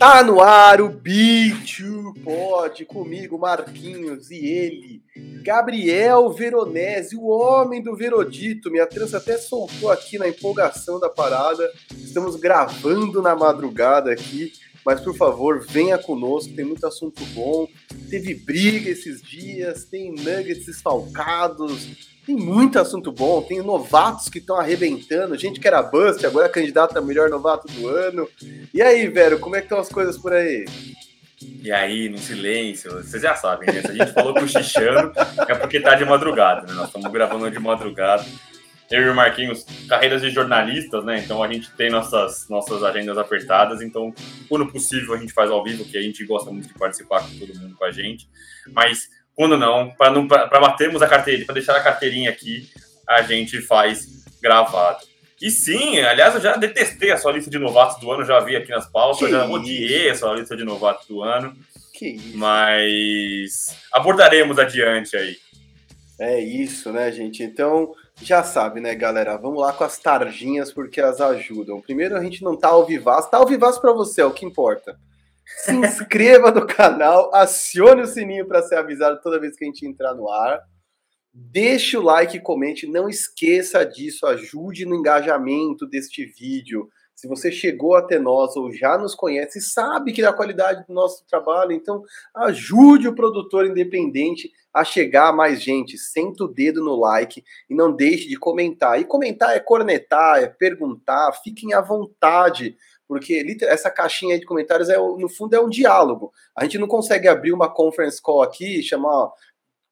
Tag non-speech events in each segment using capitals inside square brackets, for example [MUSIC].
Tá no ar o Bicho Pode comigo, Marquinhos e ele, Gabriel Veronese, o homem do Verodito. Minha trança até soltou aqui na empolgação da parada. Estamos gravando na madrugada aqui, mas por favor, venha conosco, tem muito assunto bom. Teve briga esses dias, tem nuggets esfalcados, tem muito assunto bom, tem novatos que estão arrebentando, gente que era bust, agora é candidata a melhor novato do ano. E aí, velho, como é que estão as coisas por aí? E aí, no silêncio, vocês já sabem, né? Se a gente falou cochichando, é porque tá de madrugada, né? Nós estamos gravando de madrugada. Eu e o Marquinhos, carreiras de jornalistas, né? Então a gente tem nossas, nossas agendas apertadas. Então, quando possível, a gente faz ao vivo, que a gente gosta muito de participar com todo mundo com a gente. Mas quando não, para não batermos a carteirinha, para deixar a carteirinha aqui, a gente faz gravado. E sim, aliás, eu já detestei a sua lista de novatos do ano, já vi aqui nas pautas, que já isso? odiei a sua lista de novatos do ano. Que isso? Mas abordaremos adiante aí. É isso, né, gente? Então, já sabe, né, galera? Vamos lá com as tarjinhas porque elas ajudam. Primeiro, a gente não tá ao vivaço. Tá ao vivaço para você, é o que importa se inscreva no canal, acione o sininho para ser avisado toda vez que a gente entrar no ar. Deixe o like comente, não esqueça disso, ajude no engajamento deste vídeo. Se você chegou até nós ou já nos conhece, sabe que da qualidade do nosso trabalho, então ajude o produtor independente a chegar a mais gente. Senta o dedo no like e não deixe de comentar. E comentar é cornetar, é perguntar, fiquem à vontade porque essa caixinha de comentários é no fundo é um diálogo. A gente não consegue abrir uma conference call aqui e chamar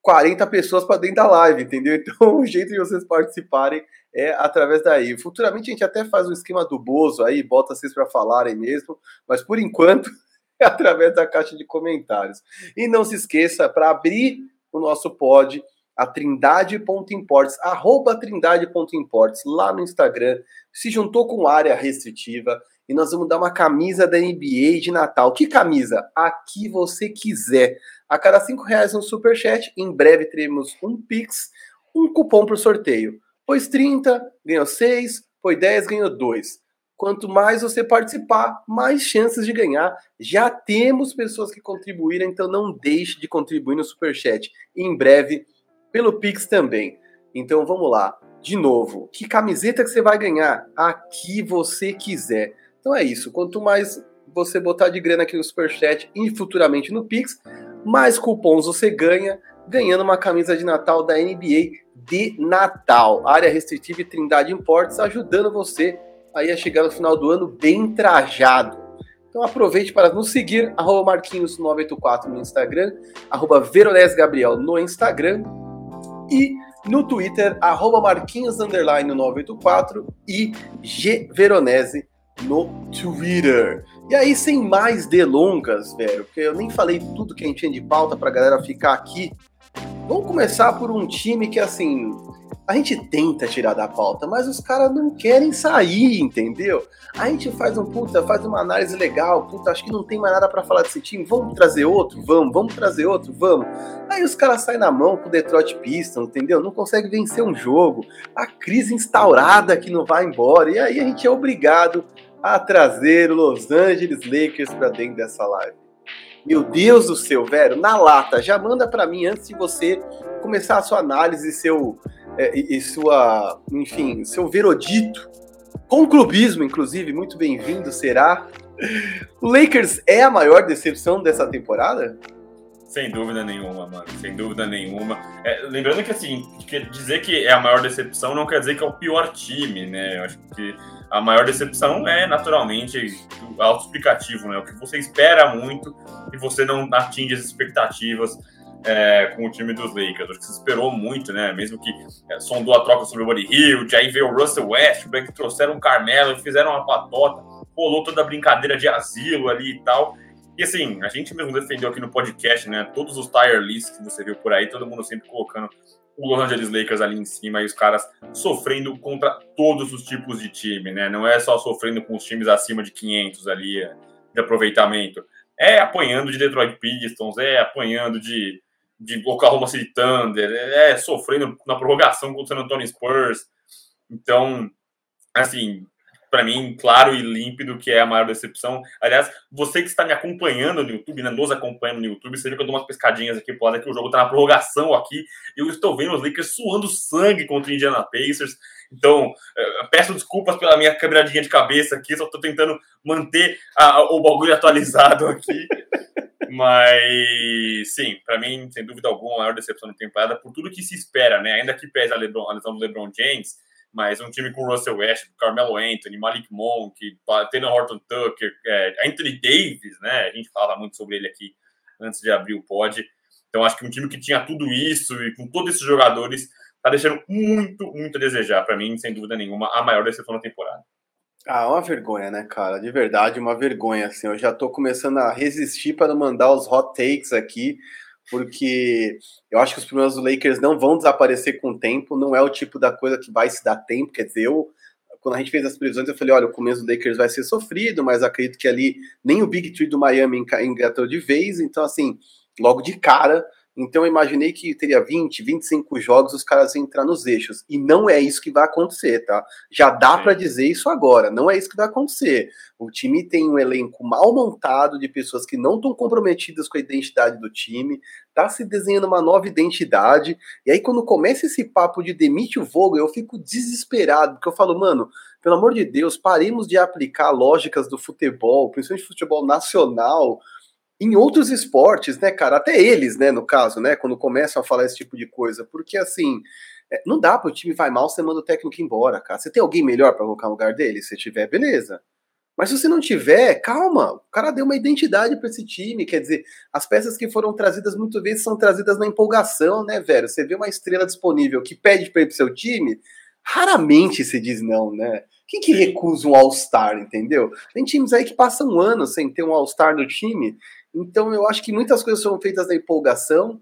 40 pessoas para dentro da live, entendeu? [LAUGHS] Então o jeito de vocês participarem é através daí. Futuramente a gente até faz um esquema do Bozo aí, bota vocês para falarem mesmo, mas por enquanto [LAUGHS] é através da caixa de comentários. E não se esqueça, para abrir o nosso pod, a trindade.imports, arroba trindade.imports, lá no Instagram, se juntou com área restritiva e nós vamos dar uma camisa da NBA de Natal. Que camisa? A que você quiser. A cada cinco reais um superchat, em breve teremos um Pix, um cupom para o sorteio. Pois 30, ganhou 6, pois 10, ganhou 2. Quanto mais você participar, mais chances de ganhar. Já temos pessoas que contribuíram, então não deixe de contribuir no Superchat. Em breve, pelo Pix também. Então vamos lá. De novo, que camiseta que você vai ganhar? A que você quiser. Então é isso. Quanto mais você botar de grana aqui no Superchat e futuramente no Pix, mais cupons você ganha, ganhando uma camisa de Natal da NBA de Natal. Área restritiva e Trindade Importes, ajudando você aí a chegar no final do ano bem trajado. Então aproveite para nos seguir, arroba Marquinhos984 no Instagram, arroba no Instagram e no Twitter, arroba Marquinhos984 e G Veronese no Twitter. E aí, sem mais delongas, velho, porque eu nem falei tudo que a gente tinha de pauta pra galera ficar aqui. Vamos começar por um time que, assim, a gente tenta tirar da pauta, mas os caras não querem sair, entendeu? A gente faz um puta, faz uma análise legal, puta, acho que não tem mais nada para falar desse time, vamos trazer outro? Vamos, vamos trazer outro? Vamos. Aí os caras saem na mão com o Detroit Pistons, entendeu? Não consegue vencer um jogo, a crise instaurada que não vai embora, e aí a gente é obrigado a trazer Los Angeles Lakers para dentro dessa live. Meu Deus do céu, velho, na lata, já manda para mim antes de você começar a sua análise, seu é, e, e, sua, enfim, seu verodito com clubismo, inclusive, muito bem-vindo será. O Lakers é a maior decepção dessa temporada? Sem dúvida nenhuma, mano. Sem dúvida nenhuma. É, lembrando que, assim, dizer que é a maior decepção não quer dizer que é o pior time, né? Eu acho que a maior decepção é naturalmente auto-explicativo, né? O que você espera muito e você não atinge as expectativas é, com o time dos Lakers. Acho que você esperou muito, né? Mesmo que é, sondou a troca sobre o Buddy Hill, aí veio o Russell Westbrook, trouxeram o Carmelo, fizeram uma patota, rolou toda a brincadeira de asilo ali e tal. E assim, a gente mesmo defendeu aqui no podcast, né? Todos os tire lists que você viu por aí, todo mundo sempre colocando o Los Angeles Lakers ali em cima e os caras sofrendo contra todos os tipos de time, né? Não é só sofrendo com os times acima de 500 ali é, de aproveitamento. É apanhando de Detroit Pistons, é apanhando de, de Oklahoma City Thunder, é sofrendo na prorrogação contra o San Antonio Spurs. Então, assim, para mim, claro e límpido que é a maior decepção. Aliás, você que está me acompanhando no YouTube, né, nos acompanhando no YouTube, você viu que eu dou umas pescadinhas aqui pro lado que o jogo está na prorrogação aqui, eu estou vendo os Lakers suando sangue contra o Indiana Pacers. Então, é, peço desculpas pela minha quebradinha de cabeça aqui, só estou tentando manter a, o bagulho atualizado aqui. [LAUGHS] Mas, sim, para mim, sem dúvida alguma, a maior decepção da temporada, por tudo que se espera, né? Ainda que pese a, Lebron, a lesão do LeBron James, mas um time com Russell Westbrook, Carmelo Anthony, Malik Monk, Taylor Horton Tucker, é, Anthony Davis, né? A gente falava muito sobre ele aqui antes de abrir o pod. Então, acho que um time que tinha tudo isso e com todos esses jogadores tá deixando muito, muito a desejar. Para mim, sem dúvida nenhuma, a maior decepção da temporada. Ah, uma vergonha, né, cara? De verdade, uma vergonha. Assim, eu já tô começando a resistir para mandar os hot takes aqui, porque eu acho que os problemas do Lakers não vão desaparecer com o tempo. Não é o tipo da coisa que vai se dar tempo. Quer dizer, eu quando a gente fez as previsões, eu falei, olha, o começo do Lakers vai ser sofrido, mas acredito que ali nem o Big Tree do Miami engatou de vez, então assim, logo de cara então eu imaginei que teria 20, 25 jogos, os caras iam entrar nos eixos. E não é isso que vai acontecer, tá? Já dá para dizer isso agora. Não é isso que vai acontecer. O time tem um elenco mal montado de pessoas que não estão comprometidas com a identidade do time. Tá se desenhando uma nova identidade. E aí, quando começa esse papo de demite o Vogel, eu fico desesperado, porque eu falo, mano, pelo amor de Deus, paremos de aplicar lógicas do futebol, principalmente futebol nacional em outros esportes, né, cara? Até eles, né, no caso, né, quando começam a falar esse tipo de coisa, porque assim, é, não dá para o time vai mal, você manda o técnico embora, cara. Você tem alguém melhor para colocar no lugar dele? Se tiver, beleza. Mas se você não tiver, calma, o cara deu uma identidade para esse time, quer dizer, as peças que foram trazidas muitas vezes são trazidas na empolgação, né, velho? Você vê uma estrela disponível que pede para ir pro seu time, raramente se diz não, né? Quem que recusa um All-Star, entendeu? Tem times aí que passam um ano sem ter um All-Star no time então eu acho que muitas coisas foram feitas na empolgação,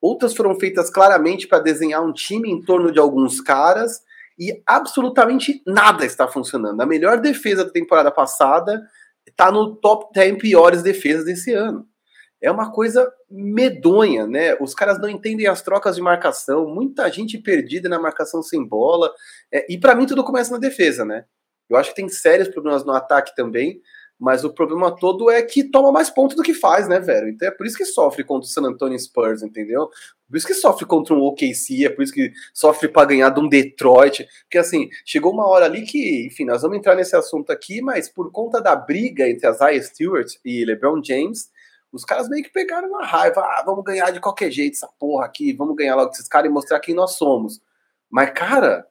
outras foram feitas claramente para desenhar um time em torno de alguns caras e absolutamente nada está funcionando. A melhor defesa da temporada passada está no top 10 piores defesas desse ano. É uma coisa medonha, né? Os caras não entendem as trocas de marcação, muita gente perdida na marcação sem bola. É, e para mim tudo começa na defesa, né? Eu acho que tem sérios problemas no ataque também. Mas o problema todo é que toma mais pontos do que faz, né, velho? Então é por isso que sofre contra o San Antonio Spurs, entendeu? Por isso que sofre contra um OKC, é por isso que sofre para ganhar de um Detroit. Porque assim, chegou uma hora ali que, enfim, nós vamos entrar nesse assunto aqui, mas por conta da briga entre Isaiah Stewart e LeBron James, os caras meio que pegaram uma raiva. Ah, vamos ganhar de qualquer jeito essa porra aqui, vamos ganhar logo esses caras e mostrar quem nós somos. Mas, cara,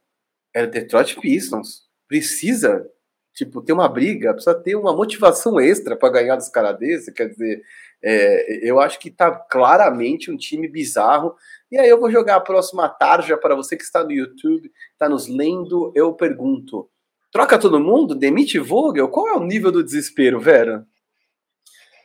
é o Detroit Pistons. Precisa tipo, ter uma briga, precisa ter uma motivação extra para ganhar dos caras desse, quer dizer, é, eu acho que tá claramente um time bizarro. E aí eu vou jogar a próxima tarja para você que está no YouTube, está nos lendo, eu pergunto, troca todo mundo? Demite Vogel? Qual é o nível do desespero, Vera?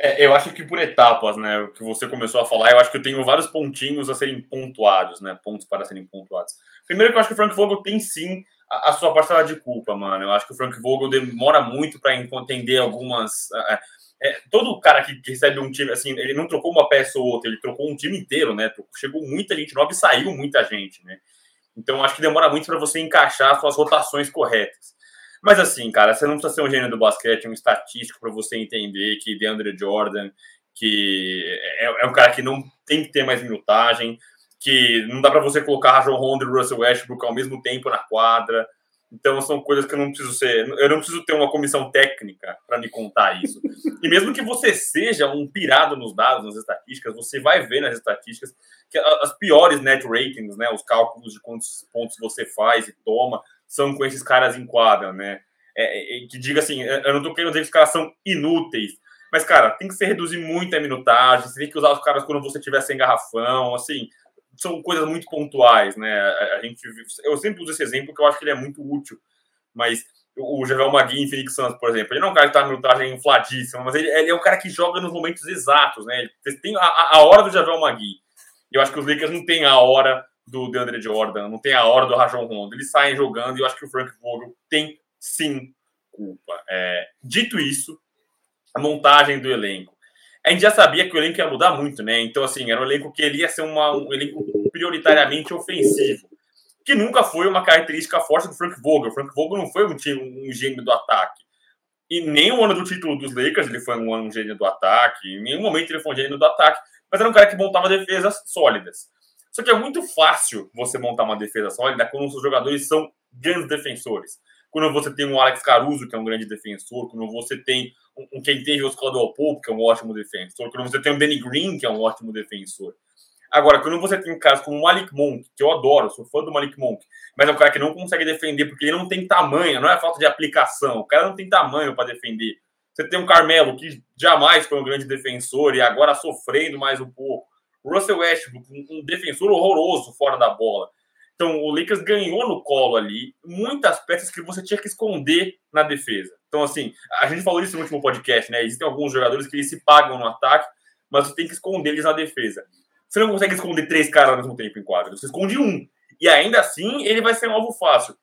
É, eu acho que por etapas, né? O que você começou a falar, eu acho que eu tenho vários pontinhos a serem pontuados, né? Pontos para serem pontuados. Primeiro que eu acho que o Frank Vogel tem sim a, sua parcela de culpa, mano. Eu acho que o Frank Vogel demora muito para entender algumas. É, é, todo cara que, que, recebe um time, assim, ele não trocou uma peça ou outra, ele trocou um time inteiro, né? Chegou muita gente nova e saiu muita gente, né? Então acho que demora muito para você encaixar suas rotações corretas. Mas assim, cara, você não precisa ser um gênio do basquete, um estatístico para você entender que DeAndre Jordan, que é, é, um cara que não tem que ter mais minutagem, que não dá para você colocar Rajon Rondo e Russell Westbrook ao mesmo tempo na quadra. Então são coisas que eu não preciso ser, eu não preciso ter uma comissão técnica para me contar isso. e mesmo que você seja um pirado nos dados, nas estatísticas, você vai ver nas estatísticas que as piores net ratings, né, os cálculos de quantos pontos você faz e toma, são com esses caras em quadra, né? É, é, que diga assim, eu não estou querendo dizer que os caras são inúteis, mas cara, tem que se reduzir muito a minutagem, você tem que usar os caras quando você tiver sem garrafão, assim, são coisas muito pontuais, né? A, gente, eu sempre uso esse exemplo porque eu acho que ele é muito útil, mas o Javel Magui em Phoenix Suns, por exemplo, ele não é um cara que está na minutagem infladíssima, mas ele, ele, é um cara que joga nos momentos exatos, né? Ele tem a, a hora do Javel Magui. Eu acho que os Lakers não tem a hora do DeAndre Jordan, não tem a hora do Rajon Rondo. Eles saem jogando e eu acho que o Frank Vogel tem sim culpa. É, dito isso, a montagem do elenco a gente já sabia que o elenco ia mudar muito, né? Então, assim, era um elenco que ele ia ser uma, um elenco prioritariamente ofensivo. que nunca foi uma característica forte do Frank Vogel. O Frank Vogel não foi um, um gênio do ataque. E nem o ano do título dos Lakers ele foi um, um gênio do ataque. Em nenhum momento ele foi um gênio do ataque. Mas era um cara que montava defesas sólidas. Só que é muito fácil você montar uma defesa sólida quando os seus jogadores são grandes defensores. Quando você tem um Alex Caruso, que é um grande defensor, quando você tem um, quem tem o Caldwell Pope, que é um ótimo defensor, quando você tem um Danny Green, que é um ótimo defensor. Agora, quando você tem casos como o Malik Monk, que eu adoro, sou fã do Malik Monk, mas é um cara que não consegue defender porque ele não tem tamanho, não é falta de aplicação, o cara não tem tamanho para defender. Você tem um Carmelo que jamais foi um grande defensor e agora sofrendo mais um pouco. O Russell Westbrook, um defensor horroroso fora da bola. Então, o Lakers ganhou no colo ali muitas peças que você tinha que esconder na defesa. Então, assim, a gente falou isso no último podcast, né? Existem alguns jogadores que eles se pagam no ataque, mas você tem que esconder eles na defesa. Você não consegue esconder três caras ao mesmo tempo em quadra. Você esconde um. E ainda assim, ele vai ser um alvo fácil.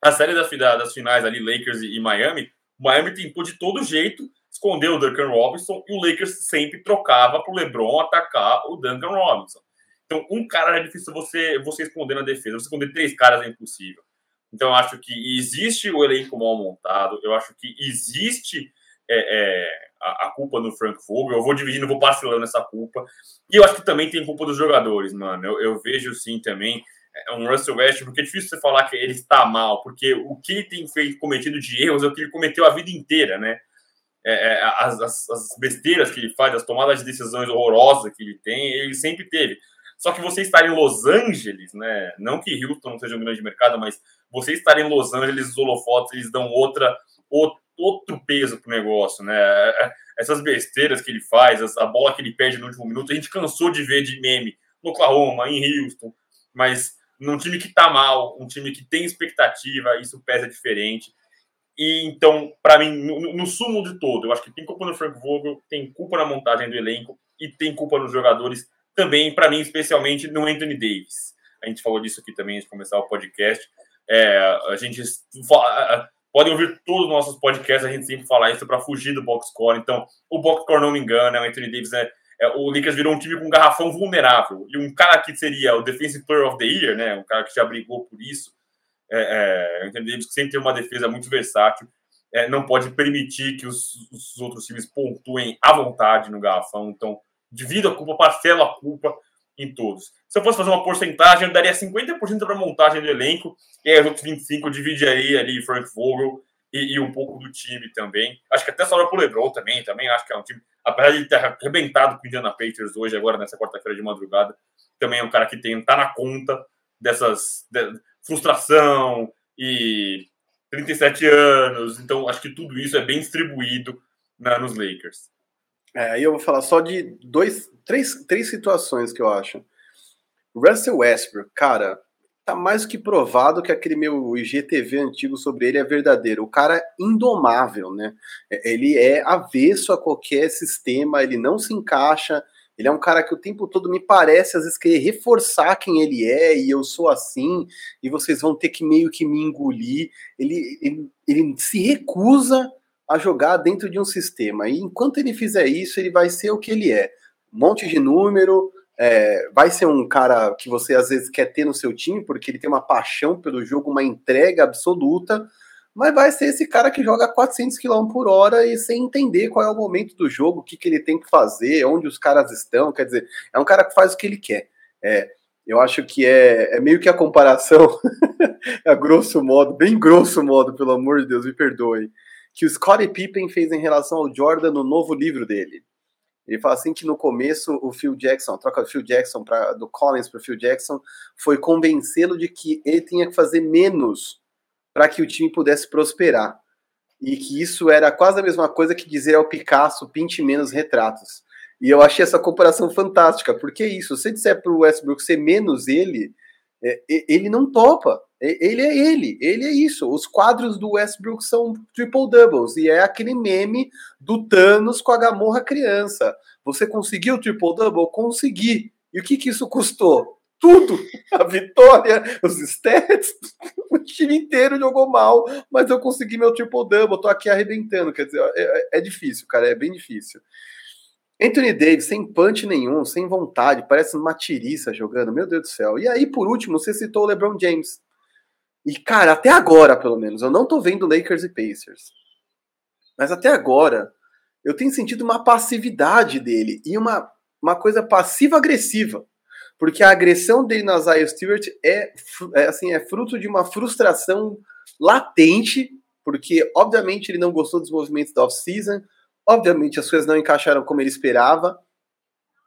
A série das, das finais ali, Lakers e Miami, o Miami tentou de todo jeito esconder o Duncan Robinson e o Lakers sempre trocava para o LeBron atacar o Duncan Robinson. Então, um cara é difícil você, você esconder na defesa. Você esconder três caras é impossível. Então, eu acho que existe o elenco mal montado. Eu acho que existe é, é, a, a, culpa no Frank Vogel. Eu vou dividindo, vou parcelando essa culpa. E eu acho que também tem culpa dos jogadores, mano. Eu, eu vejo sim também é, um Russell Westbrook, porque é difícil você falar que ele está mal, porque o que ele tem feito, cometido de erros é o que ele cometeu a vida inteira, né? É, é, as, as, besteiras que ele faz, as tomadas de decisões horrorosas que ele tem, ele sempre teve. Só que você estar em Los Angeles, né? Não que Houston não seja um grande mercado, mas você estar em Los Angeles, os holofotes, eles dão outra, outro, peso pro negócio, né? Essas besteiras que ele faz, a bola que ele perde no último minuto, a gente cansou de ver de meme no Oklahoma, em Houston, mas num time que tá mal, um time que tem expectativa, isso pesa diferente. E então, para mim, no, no, sumo de todo, eu acho que tem culpa no Frank Vogel, tem culpa na montagem do elenco e tem culpa nos jogadores também, para mim, especialmente no Anthony Davis. A gente falou disso aqui também antes de começar o podcast. É, a gente fala, podem ouvir todos os nossos podcasts, a gente sempre fala isso para fugir do box score. Então, o box score não me engana, o Anthony Davis é, é, o Lakers virou um time com um garrafão vulnerável. E um cara que seria o Defensive Player of the Year, né, um cara que já brigou por isso, é, é, o Anthony Davis que sempre tem uma defesa muito versátil, é, não pode permitir que os, os, outros times pontuem à vontade no garrafão. Então, divido a culpa, parcelo a culpa em todos. Se eu fosse fazer uma porcentagem, eu daria 50% para montagem do elenco, e aí os outros 25% eu dividiria ali Frank Vogel e, e, um pouco do time também. Acho que até sobra o LeBron também, também acho que é um time, apesar de ter arrebentado com o Indiana Patriots hoje, agora nessa quarta-feira de madrugada, também é um cara que tem, tá na conta dessas de, frustração e 37 anos, então acho que tudo isso é bem distribuído na, nos Lakers. É, eu vou falar só de dois, três, três situações que eu acho. Russell Westbrook, cara, tá mais que provado que aquele meu IGTV antigo sobre ele é verdadeiro. O cara é indomável, né? É, ele é avesso a qualquer sistema, ele não se encaixa. Ele é um cara que o tempo todo me parece, às vezes, querer reforçar quem ele é, e eu sou assim, e vocês vão ter que meio que me engolir. Ele, ele, ele se recusa a jogar dentro de um sistema. E enquanto ele fizer isso, ele vai ser o que ele é. Um monte de número, é, vai ser um cara que você às vezes quer ter no seu time, porque ele tem uma paixão pelo jogo, uma entrega absoluta, mas vai ser esse cara que joga 400 km por hora e sem entender qual é o momento do jogo, o que, que ele tem que fazer, onde os caras estão. Quer dizer, é um cara que faz o que ele quer. É, eu acho que é, é meio que a comparação, [LAUGHS] a grosso modo, bem grosso modo, pelo amor de Deus, me perdoe que o Scottie Pippen fez em relação ao Jordan no novo livro dele. Ele fala assim que no começo o Phil Jackson, a troca do Phil Jackson pra, do Collins para Phil Jackson, foi convencê-lo de que ele tinha que fazer menos para que o time pudesse prosperar. E que isso era quase a mesma coisa que dizer ao Picasso pinte menos retratos. E eu achei essa comparação fantástica, porque isso, se você disser para o Westbrook ser menos ele, é, ele não topa. Ele é ele, ele é isso. Os quadros do Westbrook são triple doubles e é aquele meme do Thanos com a Gamorra criança. Você conseguiu o triple double? Consegui. E o que, que isso custou? Tudo! A vitória, os stats, [LAUGHS] o time inteiro jogou mal, mas eu consegui meu triple double, tô aqui arrebentando. Quer dizer, é, é, é difícil, cara, é bem difícil. Anthony Davis, sem punch nenhum, sem vontade, parece uma tiriça jogando, meu Deus do céu. E aí, por último, você citou o LeBron James. E, cara, até agora, pelo menos, eu não tô vendo Lakers e Pacers. Mas até agora, eu tenho sentido uma passividade dele e uma, uma coisa passiva-agressiva. Porque a agressão dele na Isaiah Stewart é, é, assim, é fruto de uma frustração latente, porque, obviamente, ele não gostou dos movimentos da off-season, obviamente, as coisas não encaixaram como ele esperava.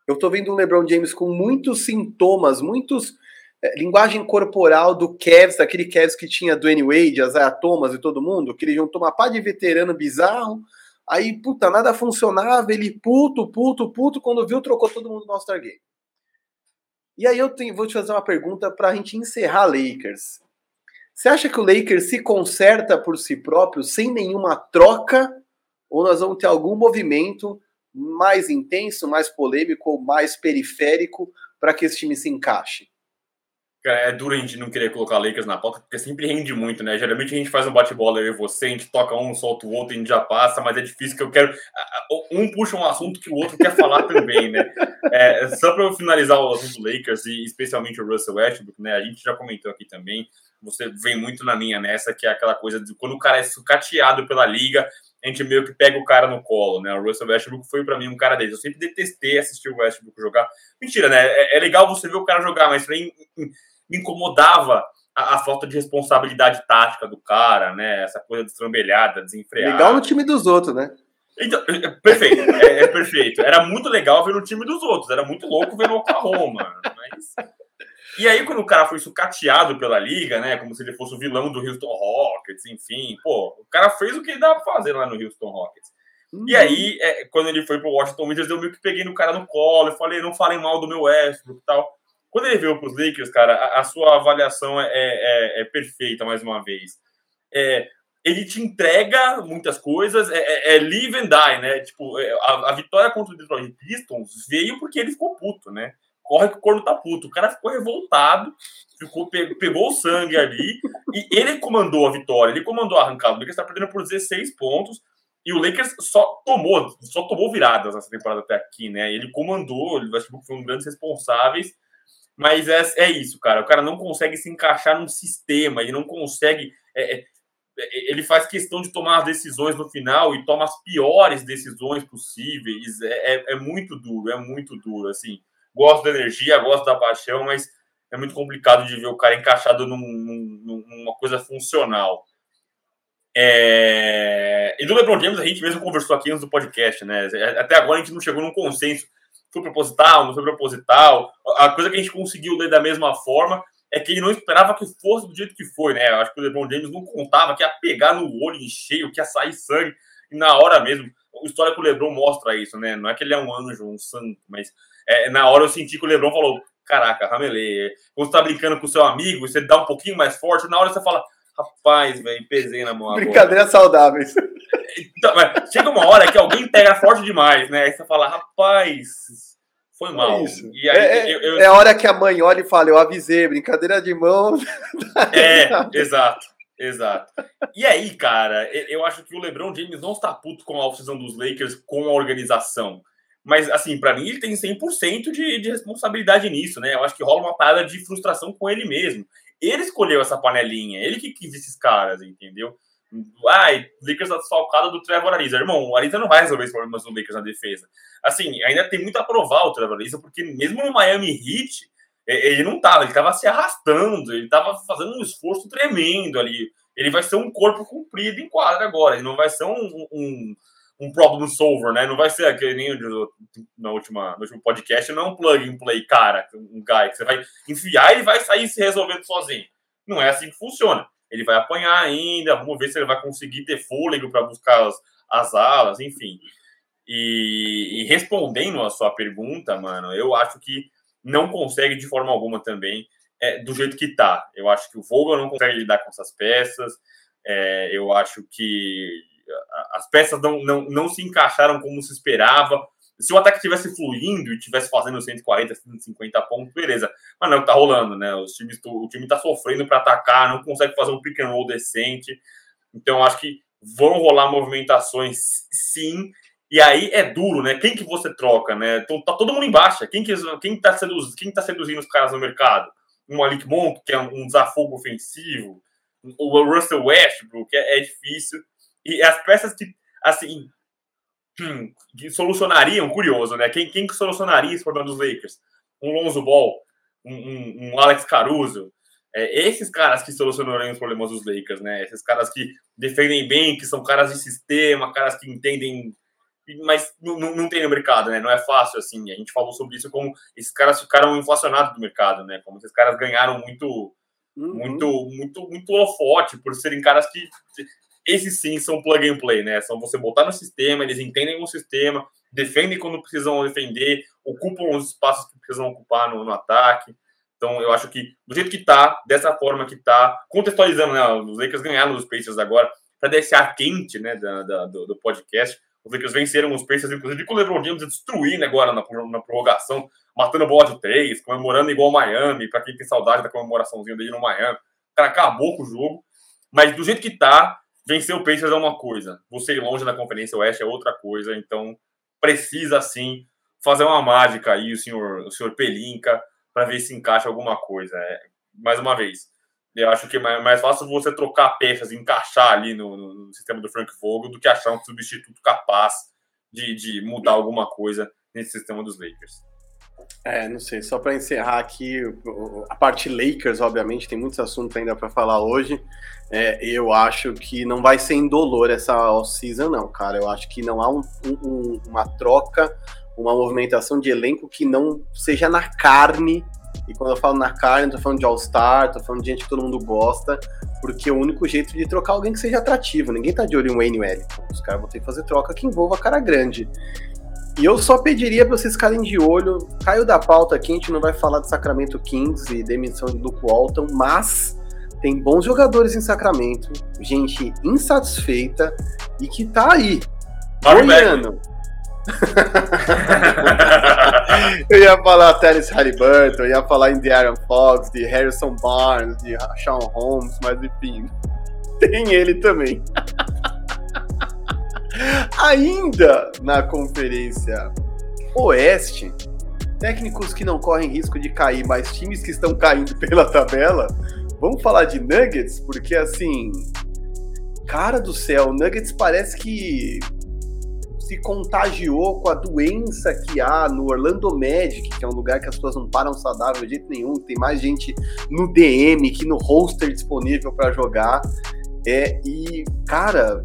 Eu tô vendo um LeBron James com muitos sintomas, muitos é, linguagem corporal do Cavs, daquele Cavs que tinha Dwayne Wade, Isaiah Thomas e todo mundo, que ele juntou uma pá de veterano bizarro, aí, puta, nada funcionava, ele puto, puto, puto, quando viu, trocou todo mundo no All-Star Game. E aí eu tenho, vou te fazer uma pergunta para a gente encerrar Lakers. Você acha que o Lakers se conserta por si próprio, sem nenhuma troca, ou nós vamos ter algum movimento mais intenso, mais polêmico ou mais periférico para que esse time se encaixe? é duro a gente não querer colocar Lakers na pauta, porque sempre rende muito, né? Geralmente a gente faz um bate-bola eu e você, a gente toca um, solta o outro, a gente já passa, mas é difícil que eu quero. Um puxa um assunto que o outro quer falar também, né? [LAUGHS] É, só para eu finalizar o assunto Lakers e especialmente o Russell Westbrook, né? A gente já comentou aqui também. Você vem muito na minha nessa, que é aquela coisa de quando o cara é sucateado pela liga, a gente meio que pega o cara no colo, né? O Russell Westbrook foi para mim um cara desse. Eu sempre detestei assistir o Westbrook jogar. Mentira, né? É, é legal você ver o cara jogar, mas mim me incomodava a, a, falta de responsabilidade tática do cara, né? Essa coisa destrambelhada, desenfreada. Legal no time dos outros, né? Então, é, é, perfeito, é, é, perfeito. Era muito legal ver no time dos outros, era muito louco ver no Oklahoma. Mas... E aí, quando o cara foi sucateado pela liga, né? Como se ele fosse o vilão do Houston Rockets, enfim, pô, o cara fez o que ele dava pra fazer lá no Houston Rockets. Uhum. E aí, é, quando ele foi pro Washington Wizards, eu meio que peguei no cara no colo, eu falei, não falem mal do meu Westbrook e tal. Quando ele veio para os Lakers, cara, a, a, sua avaliação é, é, é, perfeita, mais uma vez. É, ele te entrega muitas coisas, é, é, é live and die, né? Tipo, é, a, a, vitória contra o Detroit Pistons veio porque ele ficou puto, né? Corre que o corno tá puto. O cara ficou revoltado, ficou, pegou o sangue ali, [LAUGHS] e ele comandou a vitória, ele comandou a arrancada. O Lakers tá perdendo por 16 pontos, e o Lakers só tomou, só tomou viradas nessa temporada até aqui, né? Ele comandou, ele foi um dos grandes responsáveis mas é, é isso, cara. O cara não consegue se encaixar num sistema, ele não consegue. É, é, ele faz questão de tomar as decisões no final e toma as piores decisões possíveis. É, é, é, muito duro, é muito duro. Assim, gosto da energia, gosto da paixão, mas é muito complicado de ver o cara encaixado num, num, numa coisa funcional. É... E do LeBron James a gente mesmo conversou aqui antes do podcast, né? Até agora a gente não chegou num consenso foi proposital, não foi proposital. A coisa que a gente conseguiu ler da mesma forma é que ele não esperava que fosse do jeito que foi, né? Acho que o LeBron James não contava que ia pegar no olho em cheio, que ia sair sangue, e na hora mesmo. A história que o LeBron mostra isso, né? Não é que ele é um anjo, um santo, mas é, na hora eu senti que o LeBron falou: Caraca, Ramelê, quando você tá brincando com o seu amigo, você dá um pouquinho mais forte, na hora você fala: Rapaz, velho, pesei na mão. Brincadeiras saudáveis. Então, chega uma hora que alguém pega forte demais, né? Aí você fala, rapaz, foi mal. É, isso. Aí, é, eu, eu... é a hora que a mãe olha e fala, eu avisei, brincadeira de mão. É, exato, exato. E aí, cara, eu acho que o LeBron James não está puto com a oficina dos Lakers, com a organização. Mas, assim, para mim, ele tem 100% de, de responsabilidade nisso, né? Eu acho que rola uma parada de frustração com ele mesmo. Ele escolheu essa panelinha, ele que quis esses caras, entendeu? Ai, Lakers tá desfalcado do Trevor Ariza. Irmão, o Ariza não vai resolver os problemas do Lakers na defesa. Assim, ainda tem muito a provar o Trevor Ariza, porque mesmo no Miami Heat, ele não tava, ele tava se arrastando, ele tava fazendo um esforço tremendo ali. Ele vai ser um corpo comprido em quadra agora, ele não vai ser um, um, um problem solver, né? Não vai ser aquele nem na última, no último podcast, não é um plug and play, cara, um guy que você vai enfiar e ele vai sair se resolvendo sozinho. Não é assim que funciona ele vai apanhar ainda, vamos ver se ele vai conseguir ter fôlego para buscar as, as alas, enfim. E, e, respondendo a sua pergunta, mano, eu acho que não consegue de forma alguma também é, do jeito que tá. Eu acho que o Vogel não consegue lidar com essas peças, é, eu acho que as peças não, não, não se encaixaram como se esperava se o ataque estivesse fluindo e estivesse fazendo 140, 150 pontos, beleza. Mas não é o que tá rolando, né? Os times, o time tá sofrendo para atacar, não consegue fazer um pick and roll decente. Então, acho que vão rolar movimentações sim. E aí é duro, né? Quem que você troca, né? Tá todo mundo embaixo. Quem que quem tá, seduz, quem tá seduzindo os caras no mercado? Um Malik Monk, que é um desafogo ofensivo. O Russell Westbrook, é, é difícil. E as peças que, assim, hum, que solucionariam, curioso, né? Quem, quem que solucionaria esse problema dos Lakers? Um Lonzo Ball, um, um, um Alex Caruso, é, esses caras que solucionariam os problemas dos Lakers, né? Esses caras que defendem bem, que são caras de sistema, caras que entendem mas não, não tem no mercado, né? Não é fácil assim. A gente falou sobre isso como esses caras ficaram inflacionados do mercado, né? Como esses caras ganharam muito, uhum. muito, muito, muito holofote por serem caras que esses sim são plug and play, né? São você botar no sistema, eles entendem o sistema, defendem quando precisam defender, ocupam os espaços que precisam ocupar no, no ataque. Então, eu acho que do jeito que tá, dessa forma que tá, contextualizando, né? Os Lakers ganharam os Pacers agora, para deixar quente, né, da, da do, do podcast os Lakers venceram os Pacers, inclusive com o LeBron James destruindo agora na, na prorrogação, matando bola de três, comemorando igual Miami, para quem tem saudade da comemoraçãozinha dele no Miami. O cara acabou com o jogo. Mas do jeito que tá, vencer o Pacers é uma coisa. Você ir longe na Conferência Oeste é outra coisa. Então, precisa sim fazer uma mágica aí, o senhor, o senhor Pelinka, para ver se encaixa alguma coisa. É, mais uma vez, eu acho que é mais fácil você trocar peças, encaixar ali no, no, sistema do Frank Vogel do que achar um substituto capaz de, de mudar alguma coisa nesse sistema dos Lakers. É, não sei, só para encerrar aqui, a parte Lakers, obviamente, tem muitos assuntos ainda para falar hoje. É, eu acho que não vai ser indolor essa off-season, não, cara. Eu acho que não há um, um, uma troca, uma movimentação de elenco que não seja na carne e quando eu falo na carne, tô falando de All-Star, tô falando de gente que todo mundo gosta, porque é o único jeito de trocar alguém que seja atrativo. Ninguém tá de olho em Wayne Wellington. Os caras vão ter que fazer troca que envolva cara grande. E eu só pediria para vocês ficarem de olho. Caiu da pauta aqui, a gente não vai falar de Sacramento Kings e demissão de Luke Walton, mas tem bons jogadores em Sacramento, gente insatisfeita e que tá aí. Olhando. [LAUGHS] eu ia falar Terence Halliburton, eu ia falar em Aaron Fox, de Harrison Barnes, de Sean Holmes, mas enfim, [LAUGHS] tem ele também. Ainda na conferência Oeste, técnicos que não correm risco de cair, mas times que estão caindo [LAUGHS] pela tabela. Vamos falar de Nuggets, porque assim, cara do céu, Nuggets parece que se contagiou com a doença que há no Orlando Magic, que é um lugar que as pessoas não param saudável de jeito nenhum, tem mais gente no DM que no roster disponível para jogar. É, e, cara,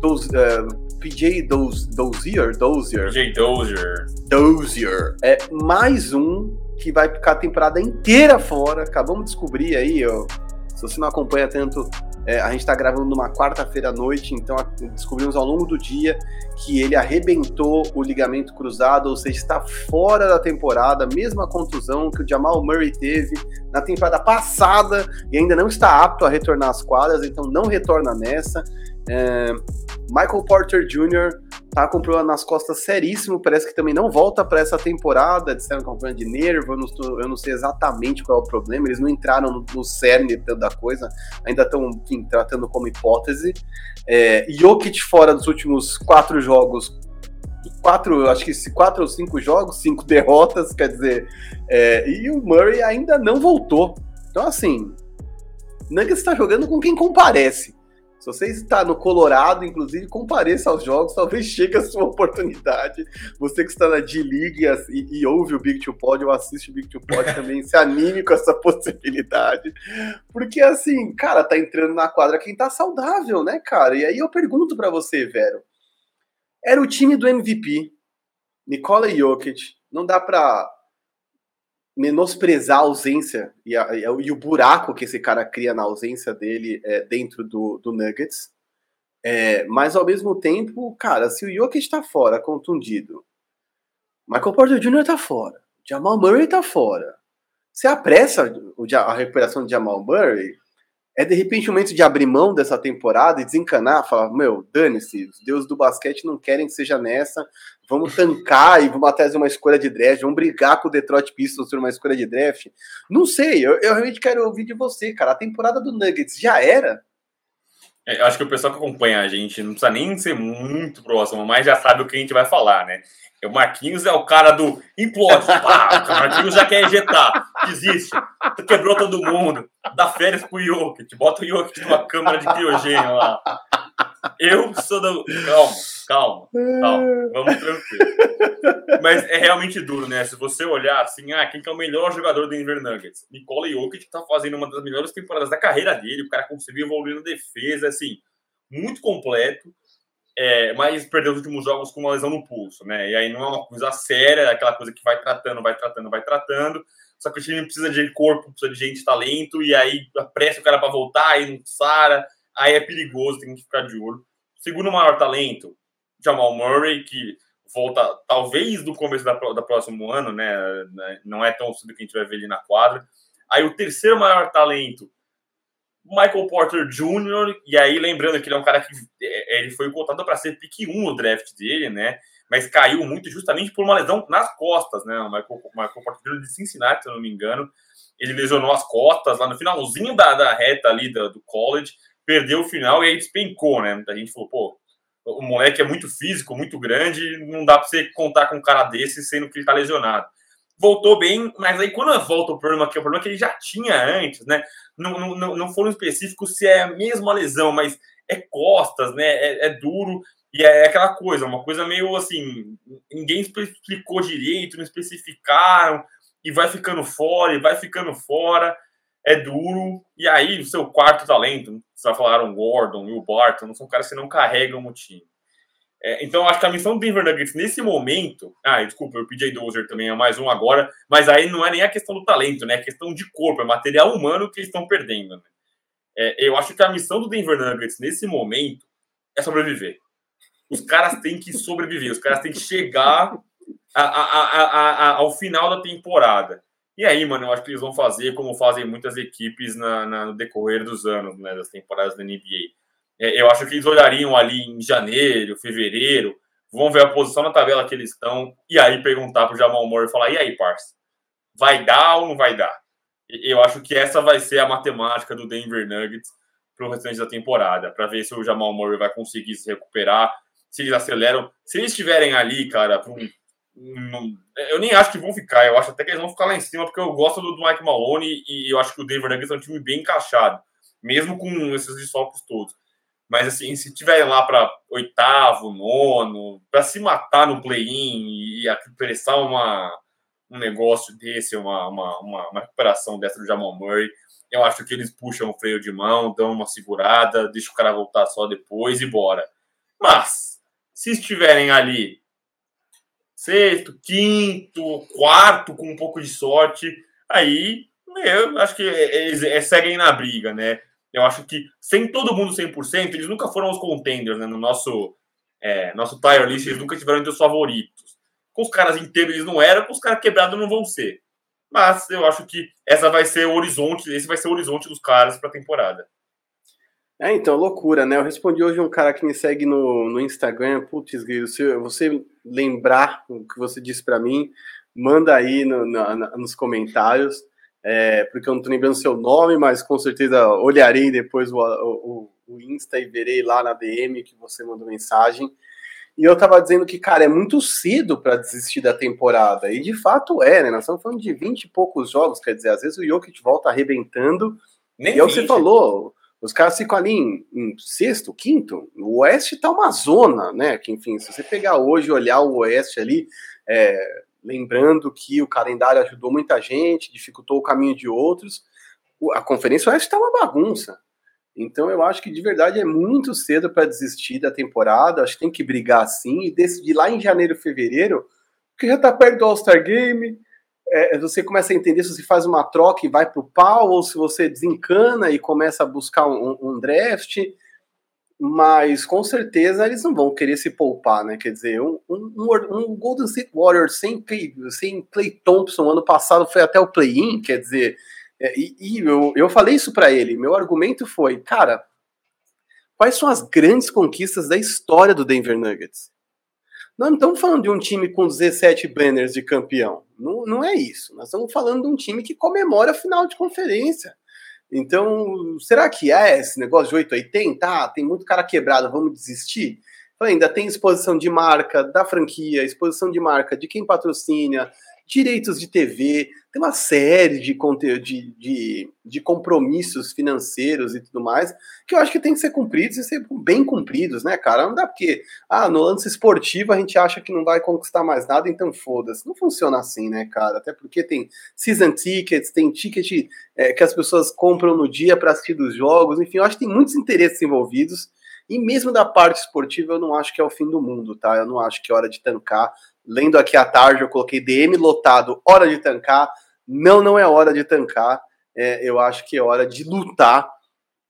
dos, uh, PJ Dozier, Dozier. PJ Dozier. Dozier. É mais um que vai ficar a temporada inteira fora. Acabamos de descobrir aí, ó, se você não acompanha tanto é, a gente está gravando numa quarta-feira à noite, então descobrimos ao longo do dia que ele arrebentou o ligamento cruzado, ou seja, está fora da temporada, mesma contusão que o Jamal Murray teve na temporada passada e ainda não está apto a retornar às quadras, então não retorna nessa. É, Michael Porter Jr. tá com problema nas costas seríssimo, parece que também não volta para essa temporada, disseram que é um problema de nervo, eu não, tô, eu não, sei exatamente qual é o problema, eles não entraram no, no cerne da coisa, ainda estão tratando como hipótese. É, Jokic fora dos últimos quatro jogos, quatro, acho que quatro ou cinco jogos, cinco [LAUGHS] derrotas, quer dizer, é, e o Murray ainda não voltou. Então, assim, Nuggets está jogando com quem comparece. Se você está no Colorado, inclusive, compareça aos jogos, talvez chegue a sua [LAUGHS] oportunidade. Você que está na D-League e, e, ouve o Big Two Pod ou assiste o Big Two Pod [LAUGHS] também, se anime com essa possibilidade. Porque, assim, cara, tá entrando na quadra quem tá saudável, né, cara? E aí eu pergunto para você, Vero. Era o time do MVP, Nikola Jokic, não dá pra menosprezar a ausência e, a, e, o buraco que esse cara cria na ausência dele é, dentro do, do Nuggets. É, mas ao mesmo tempo, cara, se o Jokic está fora, contundido, Michael Porter Jr. está fora, Jamal Murray está fora. Você apressa a recuperação de Jamal Murray, é de repente o momento de abrir mão dessa temporada e desencanar, falar, meu, dane-se, os deuses do basquete não querem que seja nessa, vamos tancar e vamos atrás de uma escolha de draft, vamos brigar com o Detroit Pistons por uma escolha de draft. Não sei, eu, eu realmente quero ouvir de você, cara. A temporada do Nuggets já era? É, acho que o pessoal que acompanha a gente não precisa nem ser muito próximo, mas já sabe o que a gente vai falar, né? O Marquinhos é o cara do implode. Pá, o Marquinhos já quer injetar. Desiste. Quebrou todo mundo. Dá férias pro Jokic. Bota o Jokic numa câmara de criogênio lá. Eu sou do. Calma, calma, calma. Vamos tranquilo. Mas é realmente duro, né? Se você olhar assim, ah, quem que é o melhor jogador do Denver Nuggets? Nikola Jokic tá fazendo uma das melhores temporadas da carreira dele. O cara conseguiu evoluir na defesa, assim, muito completo é, mas perdeu os últimos jogos com uma lesão no pulso, né? E aí não é uma coisa séria, é aquela coisa que vai tratando, vai tratando, vai tratando. Só que o time precisa de corpo, precisa de gente, talento, e aí apressa o cara para voltar, e não sara, aí é perigoso, tem que ficar de olho. Segundo maior talento, Jamal Murray, que volta talvez no começo da, da próximo ano, né? Não é tão cedo que a gente vai ver ele na quadra. Aí o terceiro maior talento, Michael Porter Jr., e aí lembrando que ele é um cara que é, ele foi cotado para ser pick 1 no draft dele, né? Mas caiu muito justamente por uma lesão nas costas, né? O Michael, Michael Porter Jr. de Cincinnati, se eu não me engano. Ele lesionou as costas lá no finalzinho da, da reta ali do, do college, perdeu o final e aí despencou, né? A gente falou, pô, o moleque é muito físico, muito grande, não dá para você contar com um cara desse sendo que ele tá lesionado voltou bem, mas aí quando volta o problema, que é o problema que ele já tinha antes, né? Não, não, não foram específicos se é a mesma lesão, mas é costas, né? É, é, duro e é aquela coisa, uma coisa meio assim, ninguém explicou direito, não especificaram e vai ficando fora e vai ficando fora. É duro. E aí, o seu quarto talento, já falaram Gordon e o Barton, são caras que não carregam o time. É, então, acho que a missão do Denver Nuggets nesse momento. Ah, desculpa, eu pedi Dozer também, é mais um agora, mas aí não é nem a questão do talento, né? É questão de corpo, é material humano que eles estão perdendo. Né? É, eu acho que a missão do Denver Nuggets nesse momento é sobreviver. Os caras têm que sobreviver, os caras têm que chegar a, a, a, ao final da temporada. E aí, mano, eu acho que eles vão fazer como fazem muitas equipes na, na no decorrer dos anos, né, das temporadas da NBA é, eu acho que eles olhariam ali em janeiro, fevereiro, vão ver a posição na tabela que eles estão e aí perguntar para o Jamal Murray e falar: e aí, parça, vai dar ou não vai dar? Eu acho que essa vai ser a matemática do Denver Nuggets para o restante da temporada, para ver se o Jamal Murray vai conseguir se recuperar, se eles aceleram. Se eles estiverem ali, cara, para um, um, eu nem acho que vão ficar, eu acho até que eles vão ficar lá em cima, porque eu gosto do, Mike Maloney e eu acho que o Denver Nuggets é um time bem encaixado, mesmo com esses desfalques todos. Mas assim, se tiver lá para oitavo, nono, para se matar no play-in e apressar uma, um negócio desse, uma, uma, uma, uma, recuperação dessa do Jamal Murray, eu acho que eles puxam o freio de mão, dão uma segurada, deixa o cara voltar só depois e bora. Mas, se estiverem ali sexto, quinto, quarto, com um pouco de sorte, aí eu acho que eles, eles seguem na briga, né? Eu acho que sem todo mundo 100%, eles nunca foram os contenders, né? No nosso, é, nosso tier list, eles nunca tiveram entre os favoritos. Com os caras inteiros eles não eram, com os caras quebrados não vão ser. Mas eu acho que essa vai ser o horizonte, esse vai ser o horizonte dos caras para a temporada. É, então, loucura, né? Eu respondi hoje um cara que me segue no, no Instagram, putz, se você lembrar o que você disse para mim, manda aí no, no, nos comentários é, porque eu não estou lembrando seu nome, mas com certeza olharei depois o, o, o, Insta e verei lá na DM que você mandou mensagem. E eu estava dizendo que, cara, é muito cedo para desistir da temporada. E de fato é, né? Nós estamos falando de 20 e poucos jogos, quer dizer, às vezes o Jokic volta arrebentando. Nem e é o que você falou, os caras ficam ali em, em, sexto, quinto. O Oeste tá uma zona, né? Que, enfim, se você pegar hoje e olhar o Oeste ali, é, lembrando que o calendário ajudou muita gente, dificultou o caminho de outros. A Conferência Oeste está uma bagunça. Então eu acho que de verdade é muito cedo para desistir da temporada. Acho que tem que brigar sim e decidir lá em janeiro, fevereiro, porque já está perto do All-Star Game. É, você começa a entender se você faz uma troca e vai para o pau, ou se você desencana e começa a buscar um, um draft mas com certeza eles não vão querer se poupar, né? Quer dizer, um, um, um Golden State Warriors sem Clay, sem Clay Thompson ano passado foi até o play-in, quer dizer, é, e, e, eu, eu falei isso para ele. Meu argumento foi, cara, quais são as grandes conquistas da história do Denver Nuggets? Nós não estamos falando de um time com 17 banners de campeão. Não, não é isso. Nós estamos falando de um time que comemora a final de conferência. Então, será que é esse negócio de 880? Ah, tem muito cara quebrado, vamos desistir? Ainda tem exposição de marca da franquia, exposição de marca de quem patrocina, direitos de TV, tem uma série de, conteúdo, de, de, de, compromissos financeiros e tudo mais, que eu acho que tem que ser cumpridos e ser bem cumpridos, né, cara? Não dá porque, ah, no lance esportivo a gente acha que não vai conquistar mais nada, então foda-se. Não funciona assim, né, cara? Até porque tem season tickets, tem ticket é, que as pessoas compram no dia para assistir dos jogos, enfim, eu acho que tem muitos interesses envolvidos. E mesmo da parte esportiva, eu não acho que é o fim do mundo, tá? Eu não acho que é hora de tancar. Lendo aqui à tarde, eu coloquei DM lotado, hora de tancar. Não, não é hora de tancar. É, eu acho que é hora de lutar.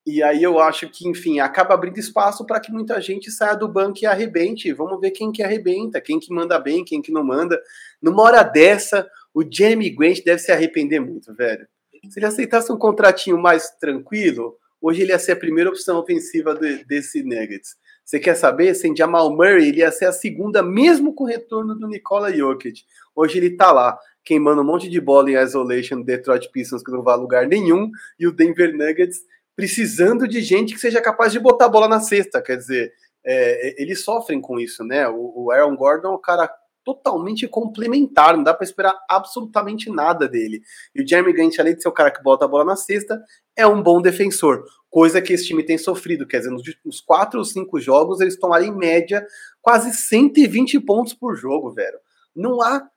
E aí eu acho que, enfim, acaba abrindo espaço para que muita gente saia do banco e arrebente. Vamos ver quem que arrebenta, quem que manda bem, quem que não manda. Numa hora dessa, o Jeremy Grant deve se arrepender muito, velho. Se ele aceitasse um contratinho mais tranquilo, hoje ele ia ser a primeira opção ofensiva de, desse Nuggets. Você quer saber? Sem Jamal Murray, ele ia ser a segunda, mesmo com o retorno do Nikola Jokic. Hoje ele tá lá, queimando um monte de bola em isolation Detroit Pistons, que não vai a lugar nenhum, e o Denver Nuggets precisando de gente que seja capaz de botar a bola na cesta. Quer dizer, é, eles sofrem com isso, né? O, o Aaron Gordon é um cara totalmente complementar, não dá para esperar absolutamente nada dele. E o Jeremy Grant, além de ser o cara que bota a bola na cesta, é um bom defensor, coisa que esse time tem sofrido, quer dizer, nos últimos quatro ou cinco jogos eles tomaram em média quase 120 pontos por jogo, velho. Não há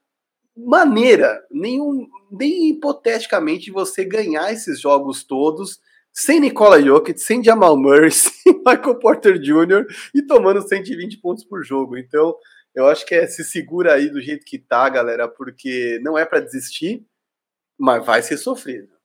maneira, nenhum, nem hipoteticamente, você ganhar esses jogos todos sem Nicola Jokic, sem Jamal Murray, [LAUGHS] sem Michael Porter Jr. e tomando 120 pontos por jogo. Então, eu acho que é se segura aí do jeito que tá, galera, porque não é para desistir, mas vai ser sofrido.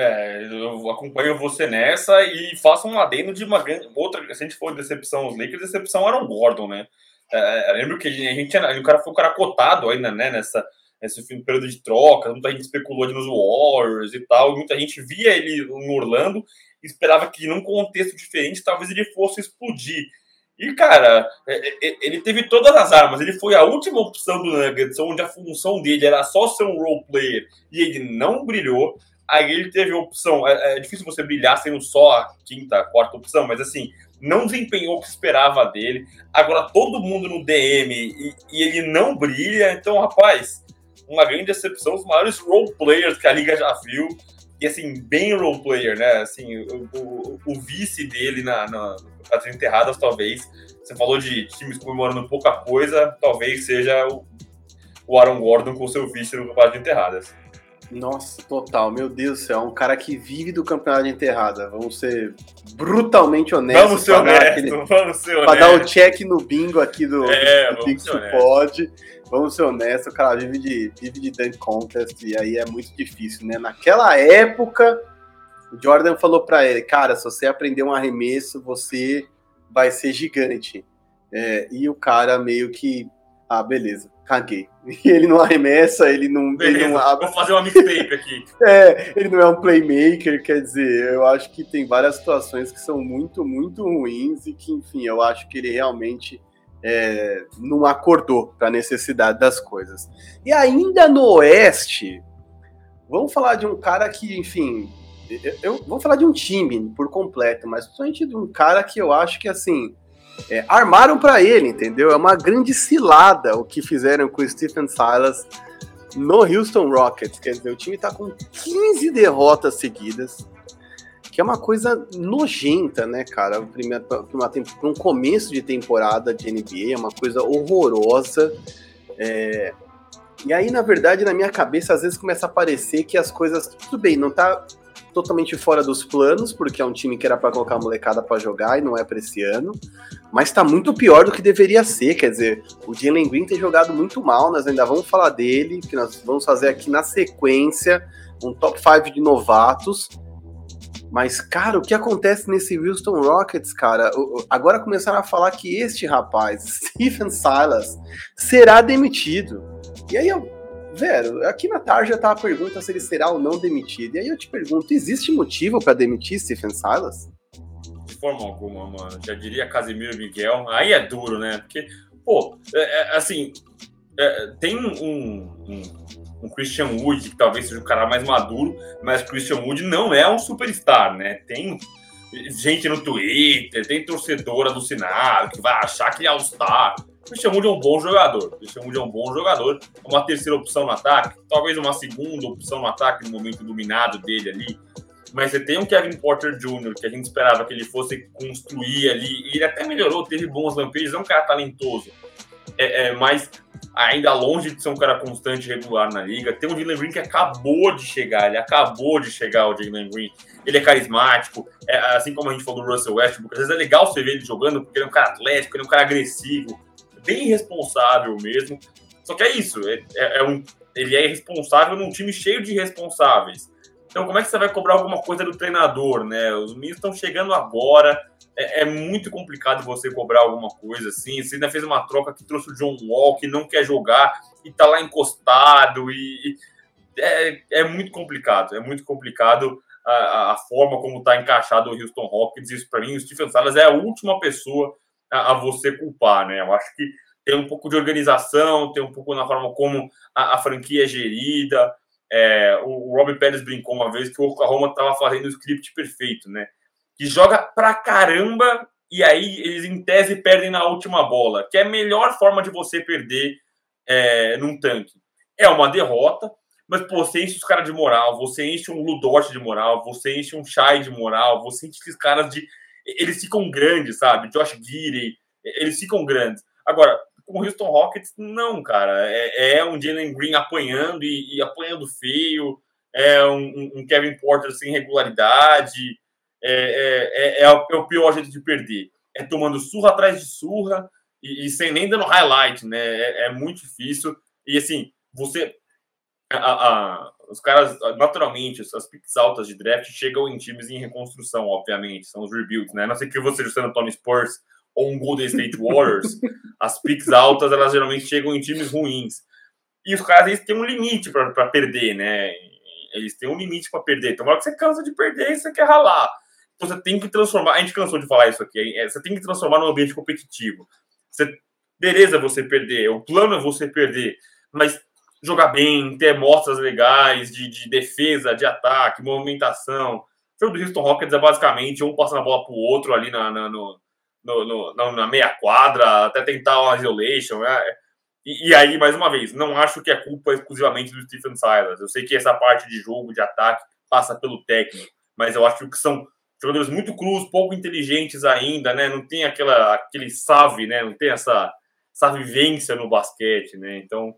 É, eu acompanho você nessa e faço um adendo de uma grande. Outra, se a gente for decepção os Lakers, decepção era o Gordon, né? É, lembro que a gente, o cara foi um cara cotado ainda, né, nessa, nesse período de troca, muita gente especulou de nos Warriors e tal, muita gente via ele no Orlando esperava que num contexto diferente talvez ele fosse explodir. E, cara, é, é, ele teve todas as armas. Ele foi a última opção do Nuggets, onde a função dele era só ser um role player e ele não brilhou. Aí ele teve a opção. É, é difícil você brilhar sendo só a quinta, quarta opção, mas assim, não desempenhou o que esperava dele. Agora todo mundo no DM e, e ele não brilha. Então, rapaz, uma grande decepção. Os maiores role players que a liga já viu e assim, bem role player, né? Assim, o, o, o vice dele na, na, as enterradas, talvez. Você falou de times comemorando pouca coisa, talvez seja o, o Aaron Gordon com seu vice no campeonato de enterradas. Nossa, total, meu Deus do céu, é um cara que vive do campeonato de enterrada. Vamos ser brutalmente honestos. Vamos ser honestos, aquele... vamos ser honestos. Pra dar o check no bingo aqui do, é, do Pix Pode. Vamos ser honestos, o cara vive de, vive de dunk contest e aí é muito difícil, né? Naquela época, o Jordan falou para ele, cara, se você aprender um arremesso, você vai ser gigante. É, e o cara meio que, ah, beleza, caguei. E [LAUGHS] ele não arremessa, ele não. Beleza, ele não abre... Vou fazer uma mixtape aqui. [LAUGHS] é, ele não é um playmaker, quer dizer, eu acho que tem várias situações que são muito, muito ruins e que, enfim, eu acho que ele realmente é, não acordou para a necessidade das coisas. E ainda no Oeste, vamos falar de um cara que, enfim, eu, eu vou falar de um time por completo, mas principalmente de um cara que eu acho que, assim, é, armaram para ele, entendeu? É uma grande cilada o que fizeram com o Stephen Silas no Houston Rockets. Quer dizer, o time está com 15 derrotas seguidas que é uma coisa nojenta, né, cara? Para um começo de temporada de NBA, é uma coisa horrorosa. É... E aí, na verdade, na minha cabeça, às vezes começa a parecer que as coisas. Tudo bem, não tá totalmente fora dos planos, porque é um time que era para colocar a molecada para jogar e não é para esse ano, mas tá muito pior do que deveria ser. Quer dizer, o Jalen Green tem jogado muito mal, nós ainda vamos falar dele, que nós vamos fazer aqui na sequência um top 5 de novatos. Mas, cara, o que acontece nesse Houston Rockets, cara? Agora começaram a falar que este rapaz, [LAUGHS] Stephen Silas, será demitido. E aí eu, velho, aqui na tarde já tá a pergunta se ele será ou não demitido. E aí eu te pergunto, existe motivo para demitir Stephen Silas? De forma alguma, mano. Já diria Casimiro Miguel. Aí é duro, né? Porque, pô, é, é, assim, é, tem um, um um Christian Wood, que talvez seja o cara mais maduro, mas Christian Wood não é um superstar, né? Tem gente no Twitter, tem torcedor alucinado que vai achar que ele é All-Star. Christian Wood é um bom jogador. Christian Wood é um bom jogador. Uma terceira opção no ataque, talvez uma segunda opção no ataque no momento dominado dele ali. Mas você tem um Kevin Porter Jr., que a gente esperava que ele fosse construir ali, ele até melhorou, teve bons lampejos, é um cara talentoso. É, é, mas ainda longe de ser um cara constante regular na liga. Tem o Jalen Green que acabou de chegar, ele acabou de chegar, o Jalen Green. Ele é carismático, é, assim como a gente falou do Russell Westbrook, às vezes é legal você ver ele jogando, porque ele é um cara atlético, ele é um cara agressivo, bem responsável mesmo. Só que é isso, é, é, é um, ele é responsável num time cheio de responsáveis. Então, como é que você vai cobrar alguma coisa do treinador, né? Os meninos estão chegando agora, é, é, muito complicado você cobrar alguma coisa assim. Você ainda fez uma troca que trouxe o John Wall, que não quer jogar e tá lá encostado. E, e é, é muito complicado. É muito complicado a, a forma como tá encaixado o Houston Rockets. Isso para mim, o Stephen Silas é a última pessoa a, a, você culpar, né? Eu acho que tem um pouco de organização, tem um pouco na forma como a, a franquia é gerida. É, o, o Robbie Pérez brincou uma vez que o Oklahoma estava fazendo o script perfeito, né? que joga pra caramba e aí eles, em tese, perdem na última bola, que é a melhor forma de você perder é, num tanque. É uma derrota, mas pô, você enche os caras de moral, você enche um Ludort de moral, você enche um Shai de moral, você enche esses caras de. Eles ficam grandes, sabe? Josh Gidey, eles ficam grandes. Agora, com o Houston Rockets, não, cara. É, é um Jalen Green apanhando e, e, apanhando feio, é um, um Kevin Porter sem regularidade, é, é, é, é, o pior jeito de perder. É tomando surra atrás de surra e, e sem nem dando highlight, né? É, é muito difícil. E assim, você. A, a, os caras, naturalmente, as picks altas de draft chegam em times em reconstrução, obviamente, são os rebuilds, né? Não sei que você, San Antonio Spurs ou um Golden State [LAUGHS] Warriors, as picks altas, elas geralmente chegam em times ruins. E os caras, eles têm um limite para perder, né? Eles têm um limite para perder. Então, uma hora que você cansa de perder, você quer ralar você tem que transformar. A gente cansou de falar isso aqui. É, você tem que transformar num ambiente competitivo. Você, beleza, você perder. O plano é você perder. Mas jogar bem, ter mostras legais de, de defesa, de ataque, movimentação. O jogo do Houston Rockets é basicamente um passando a bola pro outro ali na, na, no, no, no, na meia quadra, até tentar uma isolation. Né? E, e, aí, mais uma vez, não acho que é culpa exclusivamente do Stephen Silas. Eu sei que essa parte de jogo, de ataque, passa pelo técnico, mas eu acho que são jogadores muito crus, pouco inteligentes ainda, né? Não tem aquela, aquele save, né? Não tem essa, essa vivência no basquete, né? Então,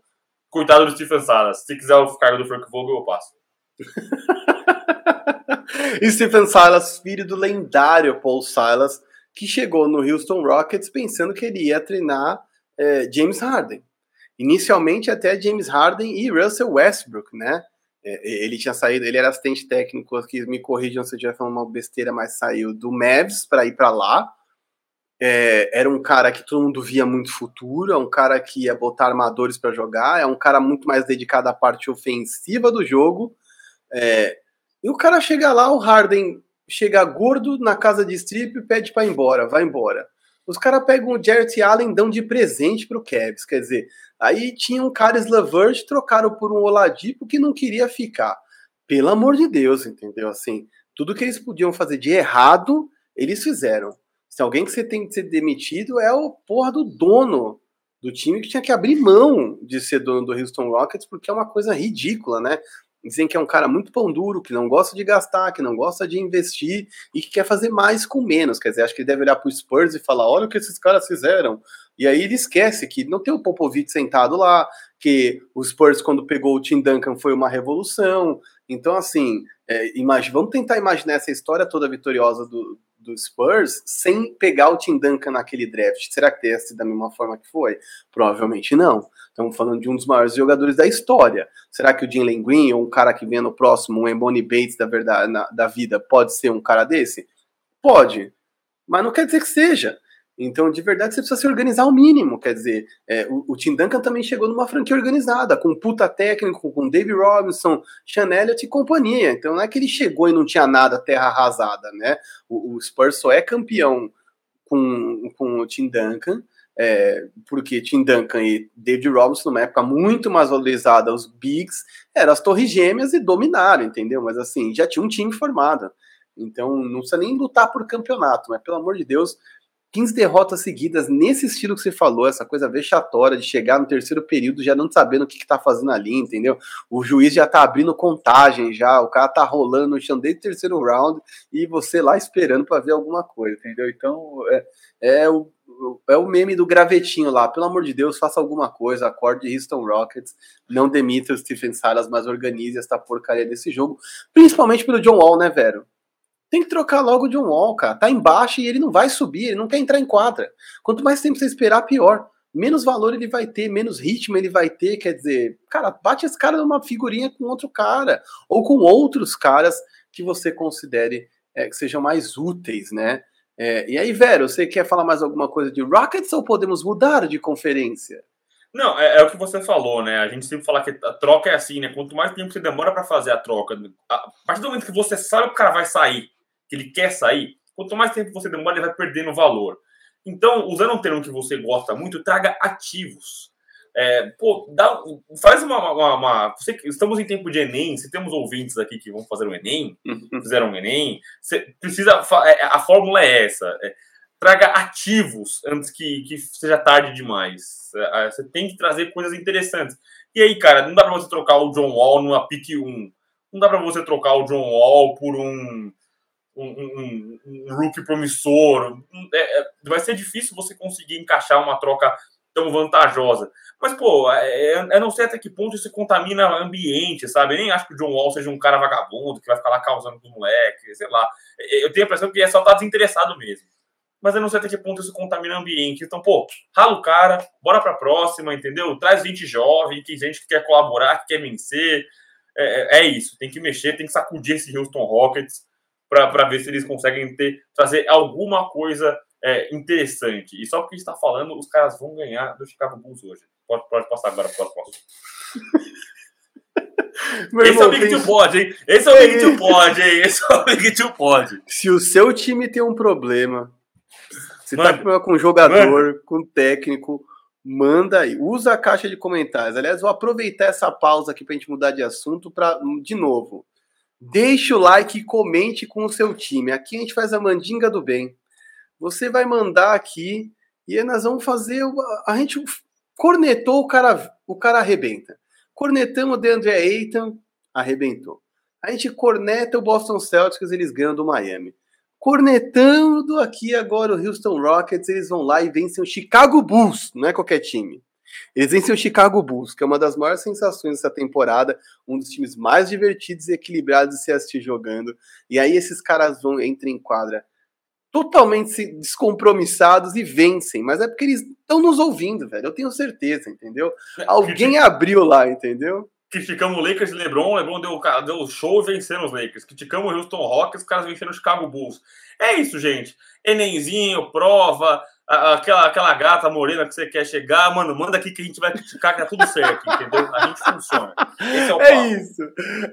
coitado do Stephen Silas. Se quiser o cargo do Frank Vogel, eu passo. [LAUGHS] Stephen Silas, filho do lendário Paul Silas, que chegou no Houston Rockets pensando que ele ia treinar é, James Harden. Inicialmente até James Harden e Russell Westbrook, né? É, ele tinha saído, ele era assistente técnico, que me corrijam se eu estiver falando uma besteira, mas saiu do Mavs para ir para lá. É, era um cara que todo mundo via muito futuro, é um cara que ia botar armadores para jogar, é um cara muito mais dedicado à parte ofensiva do jogo. É, e o cara chega lá, o Harden chega gordo na casa de strip e pede para ir embora, vai embora. Os caras pegam o Jarrett Allen dão de presente pro Cavs, quer dizer, aí tinha um Caris LeVert, trocaram por um Oladipo que não queria ficar. Pelo amor de Deus, entendeu? Assim, tudo que eles podiam fazer de errado, eles fizeram. Se alguém que você tem que ser demitido é o porra do dono do time que tinha que abrir mão de ser dono do Houston Rockets, porque é uma coisa ridícula, né? Dizem que é um cara muito pão duro, que não gosta de gastar, que não gosta de investir e que quer fazer mais com menos. Quer dizer, acho que ele deve olhar para o Spurs e falar: olha o que esses caras fizeram. E aí ele esquece que não tem o Popovich sentado lá, que o Spurs, quando pegou o Tim Duncan, foi uma revolução. Então, assim, é, imagine, vamos tentar imaginar essa história toda vitoriosa do, do Spurs sem pegar o Tim Duncan naquele draft. Será que teria sido da mesma forma que foi? Provavelmente não. Estamos falando de um dos maiores jogadores da história. Será que o Jim Green ou um cara que vem no próximo, um Embony Bates da, verdade, na, da vida, pode ser um cara desse? Pode. Mas não quer dizer que seja. Então, de verdade, você precisa se organizar ao mínimo. Quer dizer, é, o, o, Tim Duncan também chegou numa franquia organizada, com puta técnico, com Dave Robinson, Sean Elliott e companhia. Então, não é que ele chegou e não tinha nada, terra arrasada, né? O, o Spurs só é campeão com, com o Tim Duncan, é, porque Tim Duncan e David Robinson, numa época muito mais valorizada, os Bigs, eram as torres gêmeas e dominaram, entendeu? Mas assim, já tinha um time formado. Então não precisa nem lutar por campeonato, mas pelo amor de Deus, 15 derrotas seguidas nesse estilo que você falou, essa coisa vexatória de chegar no terceiro período já não sabendo o que, que tá fazendo ali, entendeu? O juiz já tá abrindo contagem já, o cara tá rolando no chão desde o terceiro round e você lá esperando para ver alguma coisa, entendeu? Então é, é o é o meme do gravetinho lá. Pelo amor de Deus, faça alguma coisa. Acorde Houston Rockets. Não demita o Stephen Silas, mas organize essa porcaria desse jogo. Principalmente pelo John Wall, né, velho? Tem que trocar logo o John Wall, cara. Tá embaixo e ele não vai subir, ele não quer entrar em quadra. Quanto mais tempo você esperar, pior. Menos valor ele vai ter, menos ritmo ele vai ter. Quer dizer, cara, bate esse cara numa figurinha com outro cara. Ou com outros caras que você considere é, que sejam mais úteis, né? É, e aí, Vero, você quer falar mais alguma coisa de Rockets ou podemos mudar de conferência? Não, é, é, o que você falou, né? A gente sempre fala que a troca é assim, né? Quanto mais tempo você demora para fazer a troca, a partir do momento que você sabe que o cara vai sair, que ele quer sair, quanto mais tempo você demora, ele vai perdendo valor. Então, usando um termo que você gosta muito, traga ativos. É, pô, dá, faz uma. uma, uma você, estamos em tempo de Enem, se temos ouvintes aqui que vão fazer o Enem, uhum. fizeram o Enem, você precisa. É, a fórmula é essa. É, traga ativos antes que, que seja tarde demais. É, você tem que trazer coisas interessantes. E aí, cara, não dá pra você trocar o John Wall numa pick 1. Não dá pra você trocar o John Wall por um. Um, um, um rookie promissor. É, é, vai ser difícil você conseguir encaixar uma troca tão vantajosa. Mas, pô, é, é, não sei até que ponto isso contamina o ambiente, sabe? Eu nem acho que o John Wall seja um cara vagabundo que vai ficar lá causando com o moleque, sei lá. Eu tenho a impressão que é só tá desinteressado mesmo. Mas eu não sei até que ponto isso contamina o ambiente. Então, pô, rala o cara, bora pra próxima, entendeu? Traz 20 jovens, que gente que quer colaborar, que quer vencer. É, é, é isso, tem que mexer, tem que sacudir esse Houston Rockets para ver se eles conseguem ter, trazer alguma coisa é, interessante. E só porque está falando, os caras vão ganhar do Chicago Bulls hoje. Pode, pode passar agora para o próximo. [LAUGHS] Esse irmão, é o Big tem... pode, hein? Esse é o Big Tio pode, hein? Esse é o Big Tio pode. Se o seu time tem um problema, se tá com com jogador, manda. com técnico, manda aí. Usa a caixa de comentários. Aliás, vou aproveitar essa pausa aqui para a gente mudar de assunto para de novo. Deixe o like e comente com o seu time. Aqui a gente faz a mandinga do bem. Você vai mandar aqui e aí nós vamos fazer. A gente cornetou o cara, o cara arrebenta. Cornetamos o DeAndre Ayton, arrebentou. A gente corneta o Boston Celtics, eles ganham do Miami. Cornetando aqui agora o Houston Rockets, eles vão lá e vencem o Chicago Bulls, não é qualquer time. Eles vencem o Chicago Bulls, que é uma das maiores sensações dessa temporada, um dos times mais divertidos e equilibrados de se assistir jogando. E aí esses caras vão entram em quadra totalmente descompromissados e vencem, mas é porque eles estão nos ouvindo, velho. Eu tenho certeza, entendeu? É, Alguém abriu lá, entendeu? Criticamos o Lakers e LeBron, LeBron deu, deu show venceram os Lakers. Criticamos o Houston Rockets, os caras venceram o Chicago Bulls. É isso, gente. Enemzinho, prova, aquela, aquela gata morena que você quer chegar, mano, manda aqui que a gente vai criticar que tá tudo certo, entendeu? A gente funciona. É, é, isso,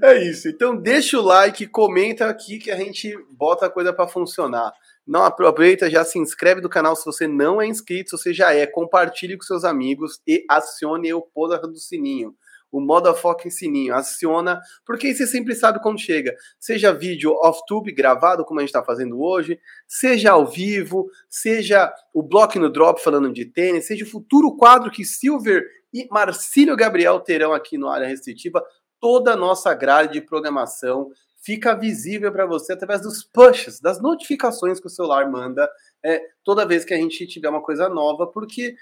é isso. Então deixa o like, comenta aqui que a gente bota a coisa para funcionar. Não aproveita, já se inscreve do canal se você não é inscrito, se você já é, compartilhe com seus amigos e acione o porra do sininho. O modo foca em sininho, aciona, porque aí você sempre sabe quando chega. Seja vídeo off-tube gravado, como a gente está fazendo hoje, seja ao vivo, seja o bloco no drop falando de tênis, seja o futuro quadro que Silver e Marcílio Gabriel terão aqui no área restritiva, toda a nossa grade de programação fica visível para você através dos pushes, das notificações que o celular manda é, toda vez que a gente tiver uma coisa nova, porque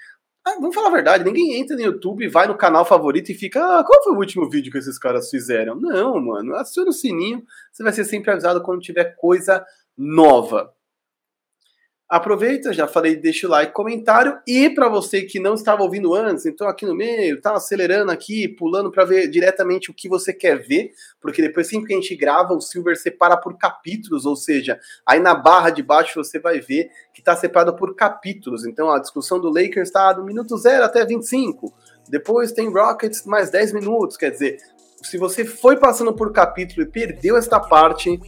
ah, vamos falar a verdade, ninguém entra no YouTube, vai no canal favorito e fica, ah, qual foi o último vídeo que esses caras fizeram? Não, mano, aciona o sininho, você vai ser sempre avisado quando tiver coisa nova. Aproveita, já falei, deixa o like, comentário. E para você que não estava ouvindo antes, então aqui no meio, tá acelerando aqui, pulando para ver diretamente o que você quer ver, porque depois sempre que a gente grava, o Silver separa por capítulos, ou seja, aí na barra de baixo você vai ver que está separado por capítulos. Então a discussão do Lakers está do minuto 0 até 25. Depois tem Rockets mais 10 minutos, quer dizer, se você foi passando por capítulo e perdeu esta parte,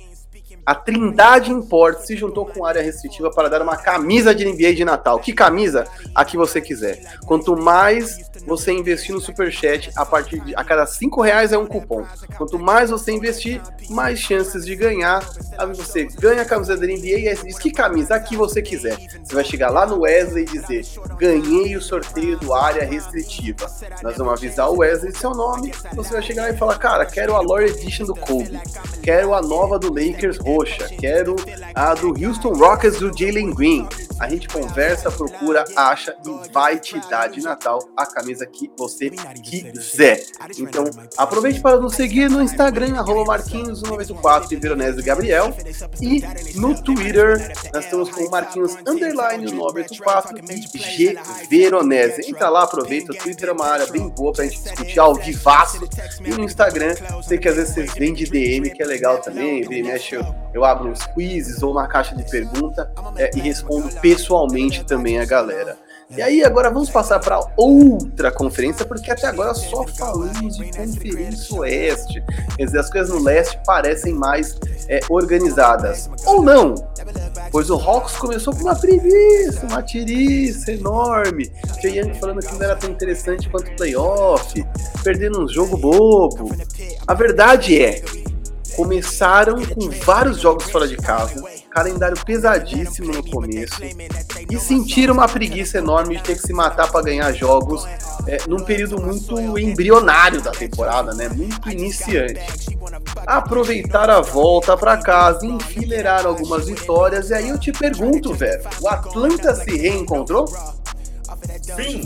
a Trindade Import se juntou com área restritiva para dar uma camisa de NBA de Natal. Que camisa? A que você quiser. Quanto mais você investir no Superchat, a partir de a cada 5 reais é um cupom. Quanto mais você investir, mais chances de ganhar. Aí você ganha a camisa da NBA e aí diz que camisa? A que você quiser. Você vai chegar lá no Wesley e dizer: ganhei o sorteio do área restritiva. Nós vamos avisar o Wesley seu nome. Você vai chegar lá e falar: cara, quero a Lore Edition do Kobe. Quero a nova do Lakers roxa. Quero a do Houston Rockets do Jalen Green. A gente conversa, procura, acha e vai te dar de Natal a camisa que você quiser. Então, aproveite para nos seguir no Instagram, arroba Marquinhos94 e Veronese Gabriel. E no Twitter, nós estamos com Marquinhos Underline 94 e G Veronese. Entra lá, aproveita. O Twitter é uma área bem boa pra gente discutir ao vivaço. E no Instagram, sei que às vezes vocês vêm de DM, que é legal também. Vem, mexe, eu, abro uns quizzes ou uma caixa de pergunta é, e respondo pessoalmente também a galera. E aí, agora vamos passar para outra conferência, porque até agora só falamos de Conferência Oeste. Quer dizer, as coisas no leste parecem mais é, organizadas. Ou não, pois o Hawks começou com uma preguiça, uma tiriça enorme. Young falando que não era tão interessante quanto playoff, perdendo um jogo bobo. A verdade é, começaram com vários jogos fora de casa, calendário pesadíssimo no começo e sentiram uma preguiça enorme de ter que se matar para ganhar jogos é, num período muito embrionário da temporada, né? Muito iniciante. Aproveitar a volta para casa, enfileirar algumas vitórias e aí eu te pergunto, velho, o Atlanta se reencontrou? Sim,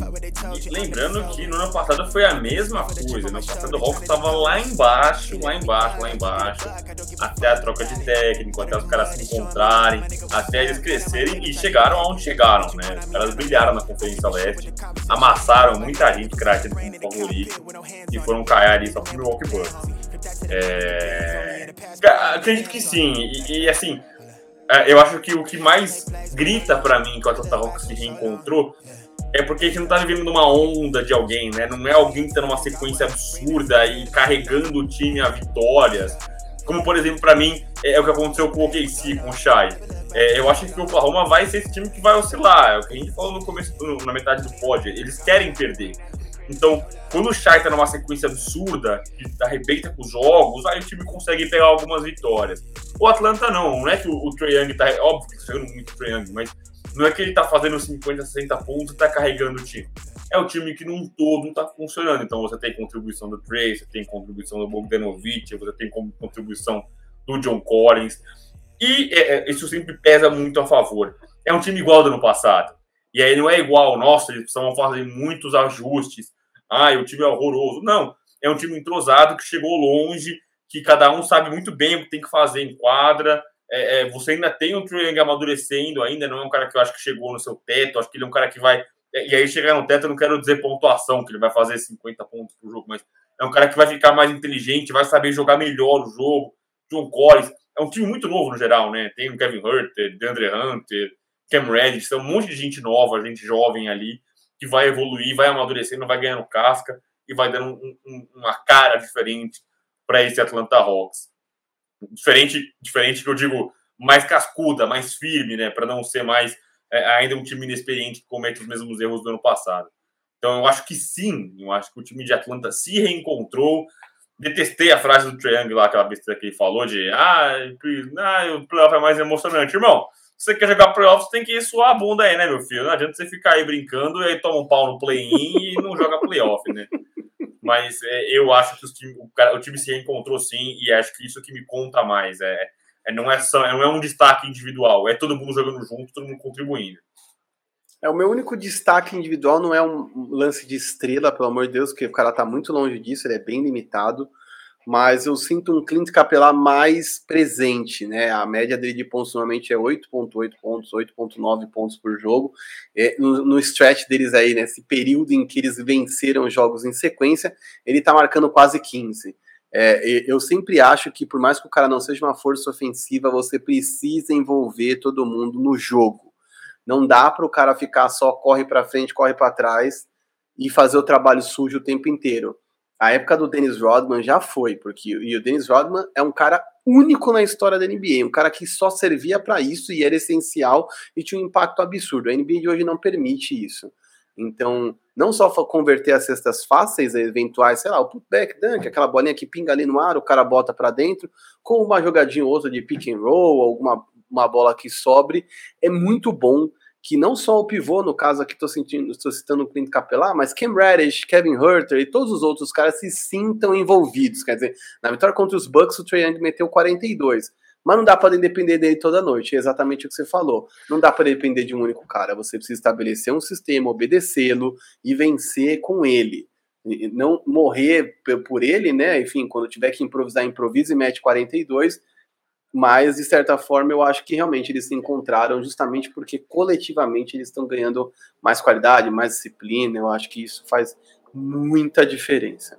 e lembrando que no ano passado foi a mesma coisa. No ano passado o Hawks estava lá embaixo, lá embaixo, lá embaixo, até a troca de técnico, até os caras se encontrarem, até eles crescerem e chegaram aonde chegaram, né? Os caras brilharam na Conferência Leste, amassaram muita gente craque como favorito e foram cair ali só pro Milwaukee Bucks. É... Acredito que sim, e, e assim. É, eu acho que o que mais grita para mim que o Atlanta Hawks se reencontrou é porque a gente não tá vivendo numa onda de alguém, né? Não é alguém que tá numa sequência absurda e carregando o time a vitórias. Como, por exemplo, para mim, é, é, o que aconteceu com o OKC, com o Shai. É, eu acho que o Oklahoma vai ser esse time que vai oscilar. É o que a gente falou no começo, na metade do pod. Eles querem perder. Então, quando o Shai tá numa sequência absurda, que arrebenta com os jogos, aí o time consegue pegar algumas vitórias. O Atlanta não, não é que o, o Trae Young tá. Óbvio que tá jogando muito o Trae Young, mas não é que ele tá fazendo 50, 60 pontos e tá carregando o time. É o time que num todo tá funcionando. Então você tem contribuição do Trey, você tem contribuição do Bogdanovich, você tem contribuição do John Collins. E é, é, isso sempre pesa muito a favor. É um time igual do ano passado. E aí não é igual, nossa, eles precisam fazer muitos ajustes. Ah, o time é horroroso. Não, é um time entrosado que chegou longe, que cada um sabe muito bem o que tem que fazer em quadra, é, é, você ainda tem o Trae amadurecendo ainda, não é um cara que eu acho que chegou no seu teto, acho que ele é um cara que vai. É, e aí chegar no teto, eu não quero dizer pontuação, que ele vai fazer 50 pontos por jogo, mas é um cara que vai ficar mais inteligente, vai saber jogar melhor o jogo. John Collins, é um time muito novo no geral, né? Tem o Kevin Herter, DeAndre Hunter, Cam Reddish, tem um monte de gente nova, gente jovem ali, que vai evoluir, vai amadurecendo, vai ganhando casca e vai dando um, um, uma cara diferente para esse Atlanta Hawks diferente, diferente que eu digo, mais cascuda, mais firme, né? Para não ser mais é, ainda um time inexperiente que comete os mesmos erros do ano passado. Então eu acho que sim, eu acho que o time de Atlanta se reencontrou. Detestei a frase do Triangle lá, aquela besteira que ele falou de ah, ah, o playoff é mais emocionante. Irmão, você quer jogar playoffs, tem que suar a bunda aí, né, meu filho? Não adianta você ficar aí brincando e aí toma um pau no play-in e não joga playoff, né? Mas é, eu acho que time, o, cara, o time se reencontrou sim, e acho que isso que me conta mais. É, é, não, é só, não é um destaque individual, é todo mundo jogando junto, todo mundo contribuindo. É, o meu único destaque individual não é um lance de estrela, pelo amor de Deus, que o cara tá muito longe disso, ele é bem limitado mas eu sinto um Clint Capela mais presente, né? A média dele de pontos normalmente é 8.8 pontos, 8.9 pontos por jogo. É, no, no, stretch deles aí, nesse período em que eles venceram jogos em sequência, ele tá marcando quase 15. É, eu sempre acho que, por mais que o cara não seja uma força ofensiva, você precisa envolver todo mundo no jogo. Não dá para o cara ficar só corre para frente, corre para trás e fazer o trabalho sujo o tempo inteiro A época do Dennis Rodman já foi, porque e o Dennis Rodman é um cara único na história da NBA, um cara que só servia para isso e era essencial e tinha um impacto absurdo. A NBA de hoje não permite isso. Então, não só converter as cestas fáceis, eventuais, sei lá, o putback dunk, aquela bolinha que pinga ali no ar, o cara bota para dentro, com uma jogadinha ou outra de pick and roll, alguma uma bola que sobre, é muito bom que não só o pivô, no caso aqui estou citando o Clint Capela, mas Cam Reddish, Kevin Herter e todos os outros caras se sintam envolvidos. Quer dizer, na vitória contra os Bucks, o Trae Young meteu 42. Mas não dá para depender dele toda noite, é exatamente o que você falou. Não dá para depender de um único cara. Você precisa estabelecer um sistema, obedecê-lo e vencer com ele. Não morrer por ele, né? Enfim, quando tiver que improvisar, improvisa e mete 42 mas de certa forma eu acho que realmente eles se encontraram justamente porque coletivamente eles estão ganhando mais qualidade, mais disciplina. Eu acho que isso faz muita diferença.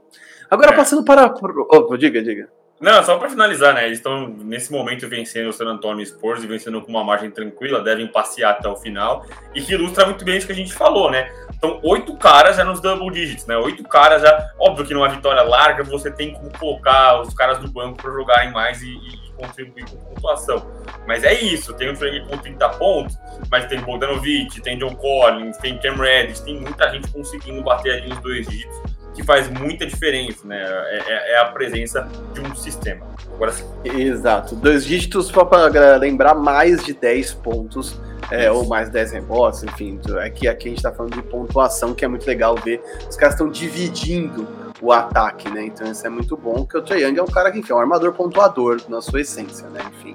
Agora é. passando para. Oh, diga, diga. Não, só para finalizar, né? Eles estão nesse momento vencendo o San Antonio Spurs e vencendo com uma margem tranquila, devem passear até o final, e que ilustra muito bem isso que a gente falou, né? Então, oito caras já nos double digits, né? Oito caras já. Óbvio que numa vitória larga você tem como colocar os caras do banco para jogarem mais e, e contribuir com pontuação. Mas é isso, tem o Trey com 30 pontos, mas tem Bogdanovic, tem John Collins, tem Cam Reddish, tem muita gente conseguindo bater ali os dois dígitos, que faz muita diferença, né? É, é, é a presença de um sistema. Agora sim. Exato, dois dígitos só para lembrar mais de 10 pontos. É, ou mais 10 rebotes, enfim, aqui, aqui a gente está falando de pontuação, que é muito legal ver. Os caras estão dividindo o ataque, né? Então isso é muito bom, porque o Trae Young é um cara que enfim, é um armador pontuador na sua essência, né? Enfim.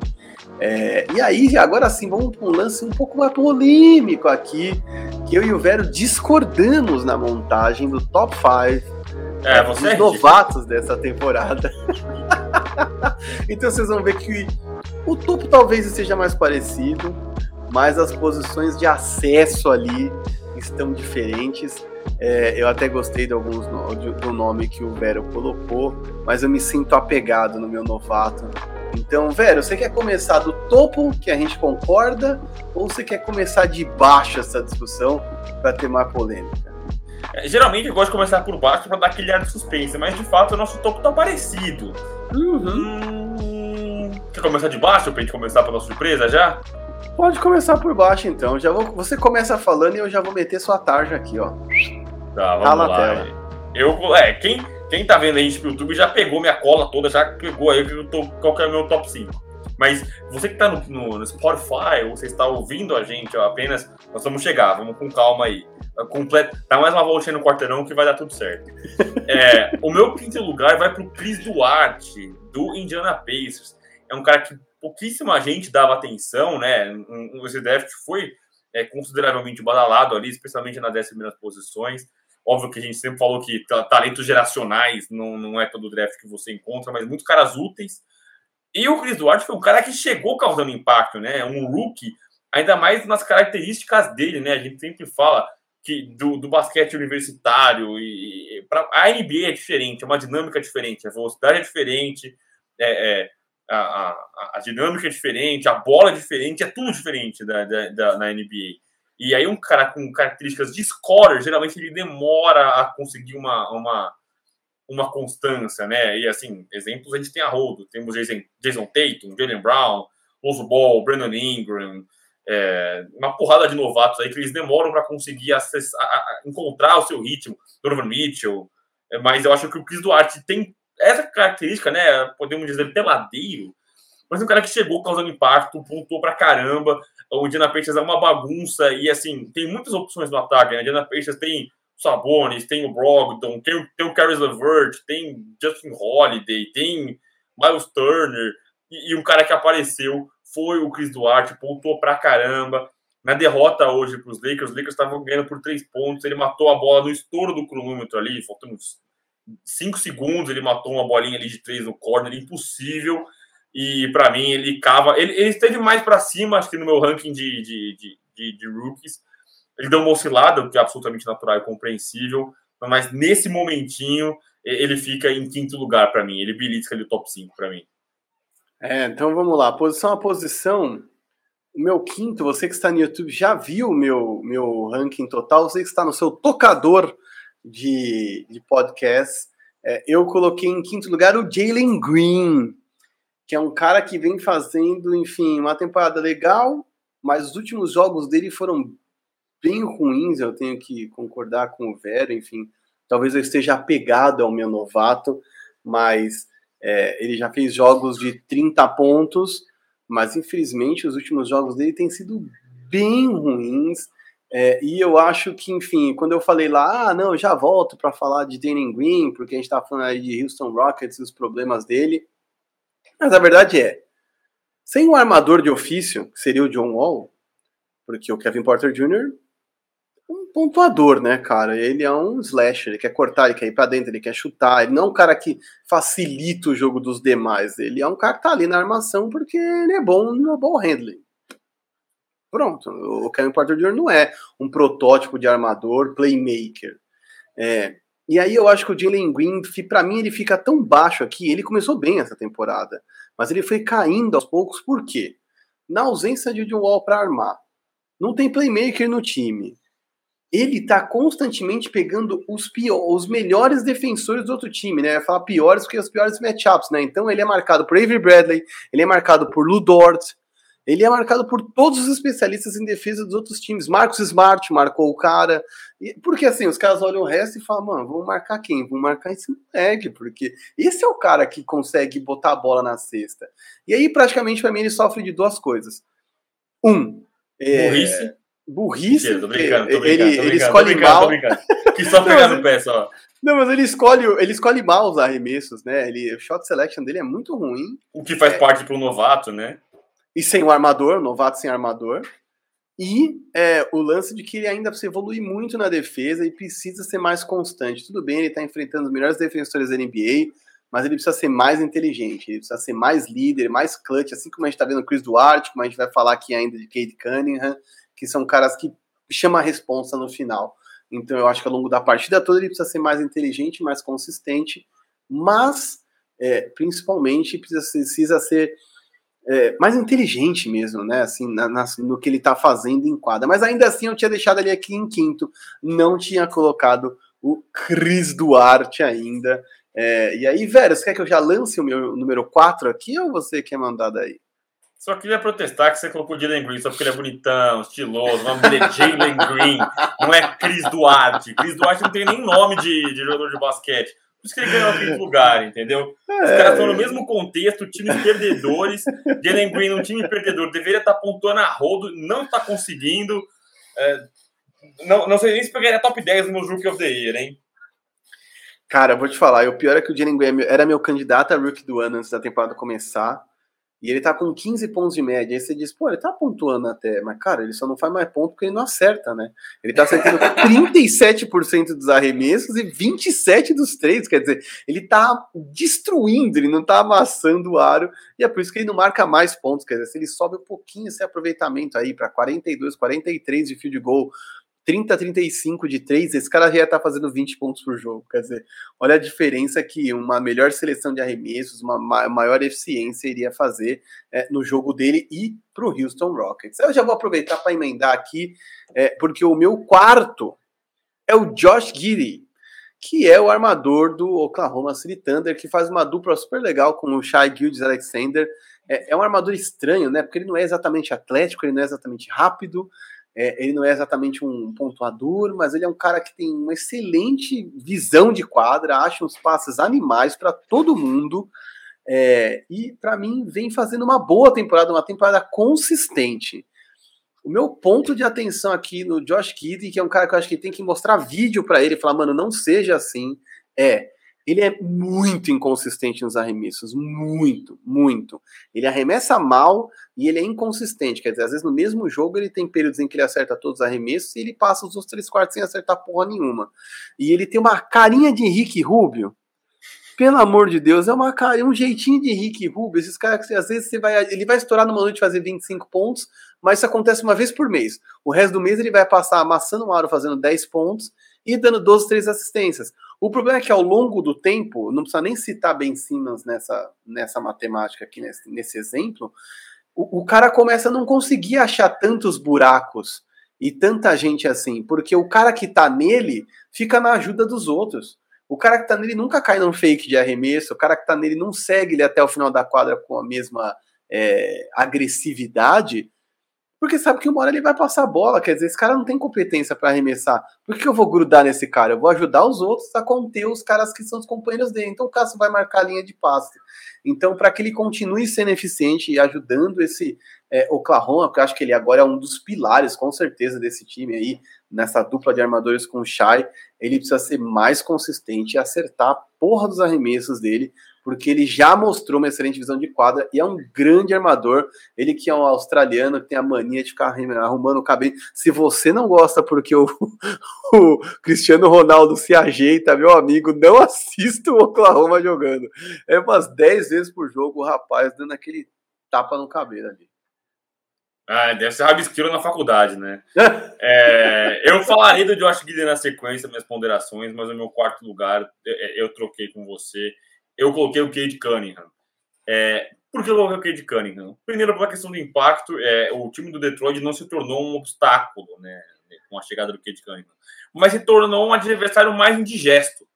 É, e aí, agora sim, vamos para um lance um pouco mais polêmico aqui, que eu e o Vero discordamos na montagem do top 5 é, dos é novatos dessa temporada. [LAUGHS] então vocês vão ver que o topo talvez seja mais parecido, mas as posições de acesso ali estão diferentes. É, eu até gostei de alguns do nome que o Vero colocou, mas eu me sinto apegado no meu novato. Então, Vero, você quer começar do topo, que a gente concorda, ou você quer começar de baixo essa discussão para ter mais polêmica? É, geralmente eu gosto de começar por baixo para dar aquele ar de suspense, mas de fato o nosso topo tá parecido. Uhum. Hum, quer começar de baixo pra gente começar pela surpresa já? Pode começar por baixo, então. Já vou, você começa falando e eu já vou meter sua tarja aqui, ó. Tá, vamos tá na lá. Tela. Eu, é, quem, quem tá vendo a gente no YouTube já pegou minha cola toda, já pegou aí que eu tô, qual que é o meu top 5. Mas você que tá no, no, no Spotify, ou você está ouvindo a gente ó, apenas, nós vamos chegar, vamos com calma aí. Completo, dá mais uma voltinha no quarteirão que vai dar tudo certo. [LAUGHS] é, o meu quinto lugar vai pro Chris Duarte, do Indiana Pacers. É um cara que pouquíssima gente dava atenção, né? Esse draft foi é, consideravelmente badalado ali, especialmente nas 10 primeiras posições. Óbvio que a gente sempre falou que talentos geracionais não, não é todo draft que você encontra, mas muitos caras úteis. E o Chris Duarte foi um cara que chegou causando impacto, né? Um rookie, ainda mais nas características dele, né? A gente sempre fala que do, do basquete universitário e, e pra, a NBA é diferente, é uma dinâmica diferente, a velocidade é diferente, é, é a, a, a, dinâmica é diferente, a bola é diferente, é tudo diferente da, da, da, NBA. E aí um cara com características de scorer, geralmente ele demora a conseguir uma, uma, uma constância, né? E assim, exemplos a gente tem a rodo. Temos Jason, Jason Tatum, Jalen Brown, Lonzo Ball, Brandon Ingram, é, uma porrada de novatos aí que eles demoram para conseguir acessar, encontrar o seu ritmo. Donovan Mitchell, é, mas eu acho que o Chris Duarte tem essa característica, né, podemos dizer, peladeiro, mas um cara que chegou causando impacto, pontuou pra caramba. O Indiana Pacers é uma bagunça e, assim, tem muitas opções no ataque. Né? O Indiana Pacers tem o Sabonis, tem o Brogdon, tem, tem o Caris LeVert, tem Justin Holiday, tem Miles Turner. E, e um cara que apareceu foi o Chris Duarte, pontuou pra caramba. Na derrota hoje para os Lakers, os Lakers estavam ganhando por três pontos. Ele matou a bola no estouro do cronômetro ali, faltando cinco segundos, ele matou uma bolinha ali de três no corner, impossível. E para mim, ele cava. Ele, ele esteve mais para cima, acho que no meu ranking de, de, de, de, de rookies. Ele deu uma oscilada, o que é absolutamente natural e compreensível. Mas nesse momentinho, ele fica em quinto lugar para mim. Ele belisca ali o top 5 para mim. É, então vamos lá. Posição a posição. O meu quinto, você que está no YouTube já viu o meu, meu ranking total. Você que está no seu tocador de, de podcast, É, eu coloquei em quinto lugar o Jalen Green, que é um cara que vem fazendo, enfim, uma temporada legal, mas os últimos jogos dele foram bem ruins, eu tenho que concordar com o Vero, enfim, talvez eu esteja apegado ao meu novato, mas é, ele já fez jogos de 30 pontos, mas infelizmente os últimos jogos dele têm sido bem ruins. É, e eu acho que, enfim, quando eu falei lá, ah, não, já volto para falar de Danny Green, porque a gente está falando aí de Houston Rockets e os problemas dele. Mas a verdade é, sem o armador de ofício, que seria o John Wall, porque o Kevin Porter Jr um pontuador, né, cara? Ele é um slasher, ele quer cortar, ele quer ir pra dentro, ele quer chutar. Ele não é um cara que facilita o jogo dos demais. Ele é um cara que tá ali na armação porque ele é bom no ball handling. Pronto. O Kevin Porter Jr. não é um protótipo de armador, playmaker. É, e aí eu acho que o Jalen Green, para mim, ele fica tão baixo aqui. Ele começou bem essa temporada, mas ele foi caindo aos poucos. Por quê? Na ausência de John Wall para armar, não tem playmaker no time ele está constantemente pegando os, pior, os melhores defensores do outro time, né? Falar piores porque os piores matchups, né? Então ele é marcado por Avery Bradley, ele é marcado por Ludort, ele é marcado por todos os especialistas em defesa dos outros times. Marcos Smart marcou o cara. Porque assim, os caras olham o resto e falam, mano, vamos marcar quem? Vamos marcar esse moleque, porque esse é o cara que consegue botar a bola na cesta. E aí, praticamente, para mim, ele sofre de duas coisas. Um, é, burrice. Mentira, tô brincando, tô brincando, ele, brincando, ele escolhe mal. Que só [LAUGHS] pegar no pé só. Não, mas ele escolhe, ele escolhe mal os arremessos, né? Ele, o shot selection dele é muito ruim. O que faz é, parte para novato, né? E sem o armador, novato sem armador. E é, o lance de que ele ainda precisa evoluir muito na defesa e precisa ser mais constante. Tudo bem, ele está enfrentando os melhores defensores da NBA, mas ele precisa ser mais inteligente, ele precisa ser mais líder, mais clutch, assim como a gente está vendo o Chris Duarte, como a gente vai falar aqui ainda de Kate Cunningham que são caras que chamam a responsa no final. Então eu acho que ao longo da partida toda ele precisa ser mais inteligente, mais consistente, mas é, principalmente precisa, precisa ser é, mais inteligente mesmo, né? Assim, na, na, no que ele está fazendo em quadra. Mas ainda assim eu tinha deixado ele aqui em quinto, não tinha colocado o Cris Duarte ainda. É, e aí, velho, você quer que eu já lance o meu número 4 aqui ou você quer mandar daí? Só queria protestar que você colocou Jalen Green só porque ele é bonitão, estiloso. O nome dele é Jalen Green, não é Cris Duarte. Cris Duarte não tem nem nome de, de jogador de basquete. Por isso que ele ganhou aquele lugar, entendeu? Os é. caras estão no mesmo contexto, times perdedores. Jalen Green, um time perdedor, deveria estar pontuando a rodo, não está conseguindo. É, não, não sei nem se pegaria top 10 no Rookie of the Year, hein? Cara, eu vou te falar, o pior é que o Jalen Green era meu candidato a Rookie do ano antes da temporada começar. E ele tá com 15 pontos de média. Aí você diz, pô, ele tá pontuando até, mas cara, ele só não faz mais ponto porque ele não acerta, né? Ele tá acertando [LAUGHS] 37% dos arremessos e 27 dos três, quer dizer, ele tá destruindo, ele não tá amassando o aro, e é por isso que ele não marca mais pontos, quer dizer, se ele sobe um pouquinho esse aproveitamento aí para 42, 43 de field goal 30, 35 de 3, esse cara já ia estar tá fazendo 20 pontos por jogo. Quer dizer, olha a diferença que uma melhor seleção de arremessos, uma maior eficiência iria fazer é, no jogo dele e para o Houston Rockets. Eu já vou aproveitar para emendar aqui, é, porque o meu quarto é o Josh Giddy, que é o armador do Oklahoma City Thunder, que faz uma dupla super legal com o Shai Gildes Alexander. É, é um armador estranho, né? Porque ele não é exatamente atlético, ele não é exatamente rápido, é, ele não é exatamente um pontuador, mas ele é um cara que tem uma excelente visão de quadra, acha uns passes animais para todo mundo. É, e para mim vem fazendo uma boa temporada, uma temporada consistente. O meu ponto de atenção aqui no Josh Kidd, que é um cara que eu acho que tem que mostrar vídeo para ele, falar, mano, não seja assim, é ele é muito inconsistente nos arremessos, muito, muito. Ele arremessa mal e ele é inconsistente, quer dizer, às vezes no mesmo jogo ele tem períodos em que ele acerta todos os arremessos e ele passa os outros três quartos sem acertar porra nenhuma. E ele tem uma carinha de Henrique Rubio, pelo amor de Deus, é uma cara, um jeitinho de Henrique Rubio, esses caras que às vezes você vai, ele vai estourar numa noite fazer 25 pontos, mas isso acontece uma vez por mês. O resto do mês ele vai passar amassando o aro fazendo 10 pontos e dando 12, 3 assistências. O problema é que ao longo do tempo, não precisa nem citar Ben Simmons nessa, nessa matemática aqui, nesse, nesse exemplo, o, o cara começa a não conseguir achar tantos buracos e tanta gente assim, porque o cara que tá nele fica na ajuda dos outros. O cara que tá nele nunca cai num fake de arremesso, o cara que tá nele não segue ele até o final da quadra com a mesma é, agressividade, porque sabe que uma hora ele vai passar a bola, quer dizer, esse cara não tem competência para arremessar. Por que eu vou grudar nesse cara? Eu vou ajudar os outros a conter os caras que são os companheiros dele. Então o Cássio vai marcar a linha de passe. Então, para que ele continue sendo eficiente e ajudando esse é, Oklahoma, porque eu acho que ele agora é um dos pilares, com certeza, desse time aí, nessa dupla de armadores com o Shai, ele precisa ser mais consistente e acertar a porra dos arremessos dele, porque ele já mostrou uma excelente visão de quadra e é um grande armador. Ele que é um australiano que tem a mania de ficar arrumando o cabelo. Se você não gosta porque o, [LAUGHS] o Cristiano Ronaldo se ajeita, meu amigo, não assista o Oklahoma jogando. É umas 10 vezes por jogo o rapaz dando aquele tapa no cabelo ali. Ah, deve ser rabisqueiro na faculdade, né? [LAUGHS] é, eu falarei do Josh Gideon na sequência, minhas ponderações, mas o meu quarto lugar eu, eu troquei com você eu coloquei o Cade Cunningham. É, por que eu coloquei o Cade Cunningham? Primeiro, pela questão do impacto, é, o time do Detroit não se tornou um obstáculo né, com a chegada do Cade Cunningham, mas se tornou um adversário mais indigesto.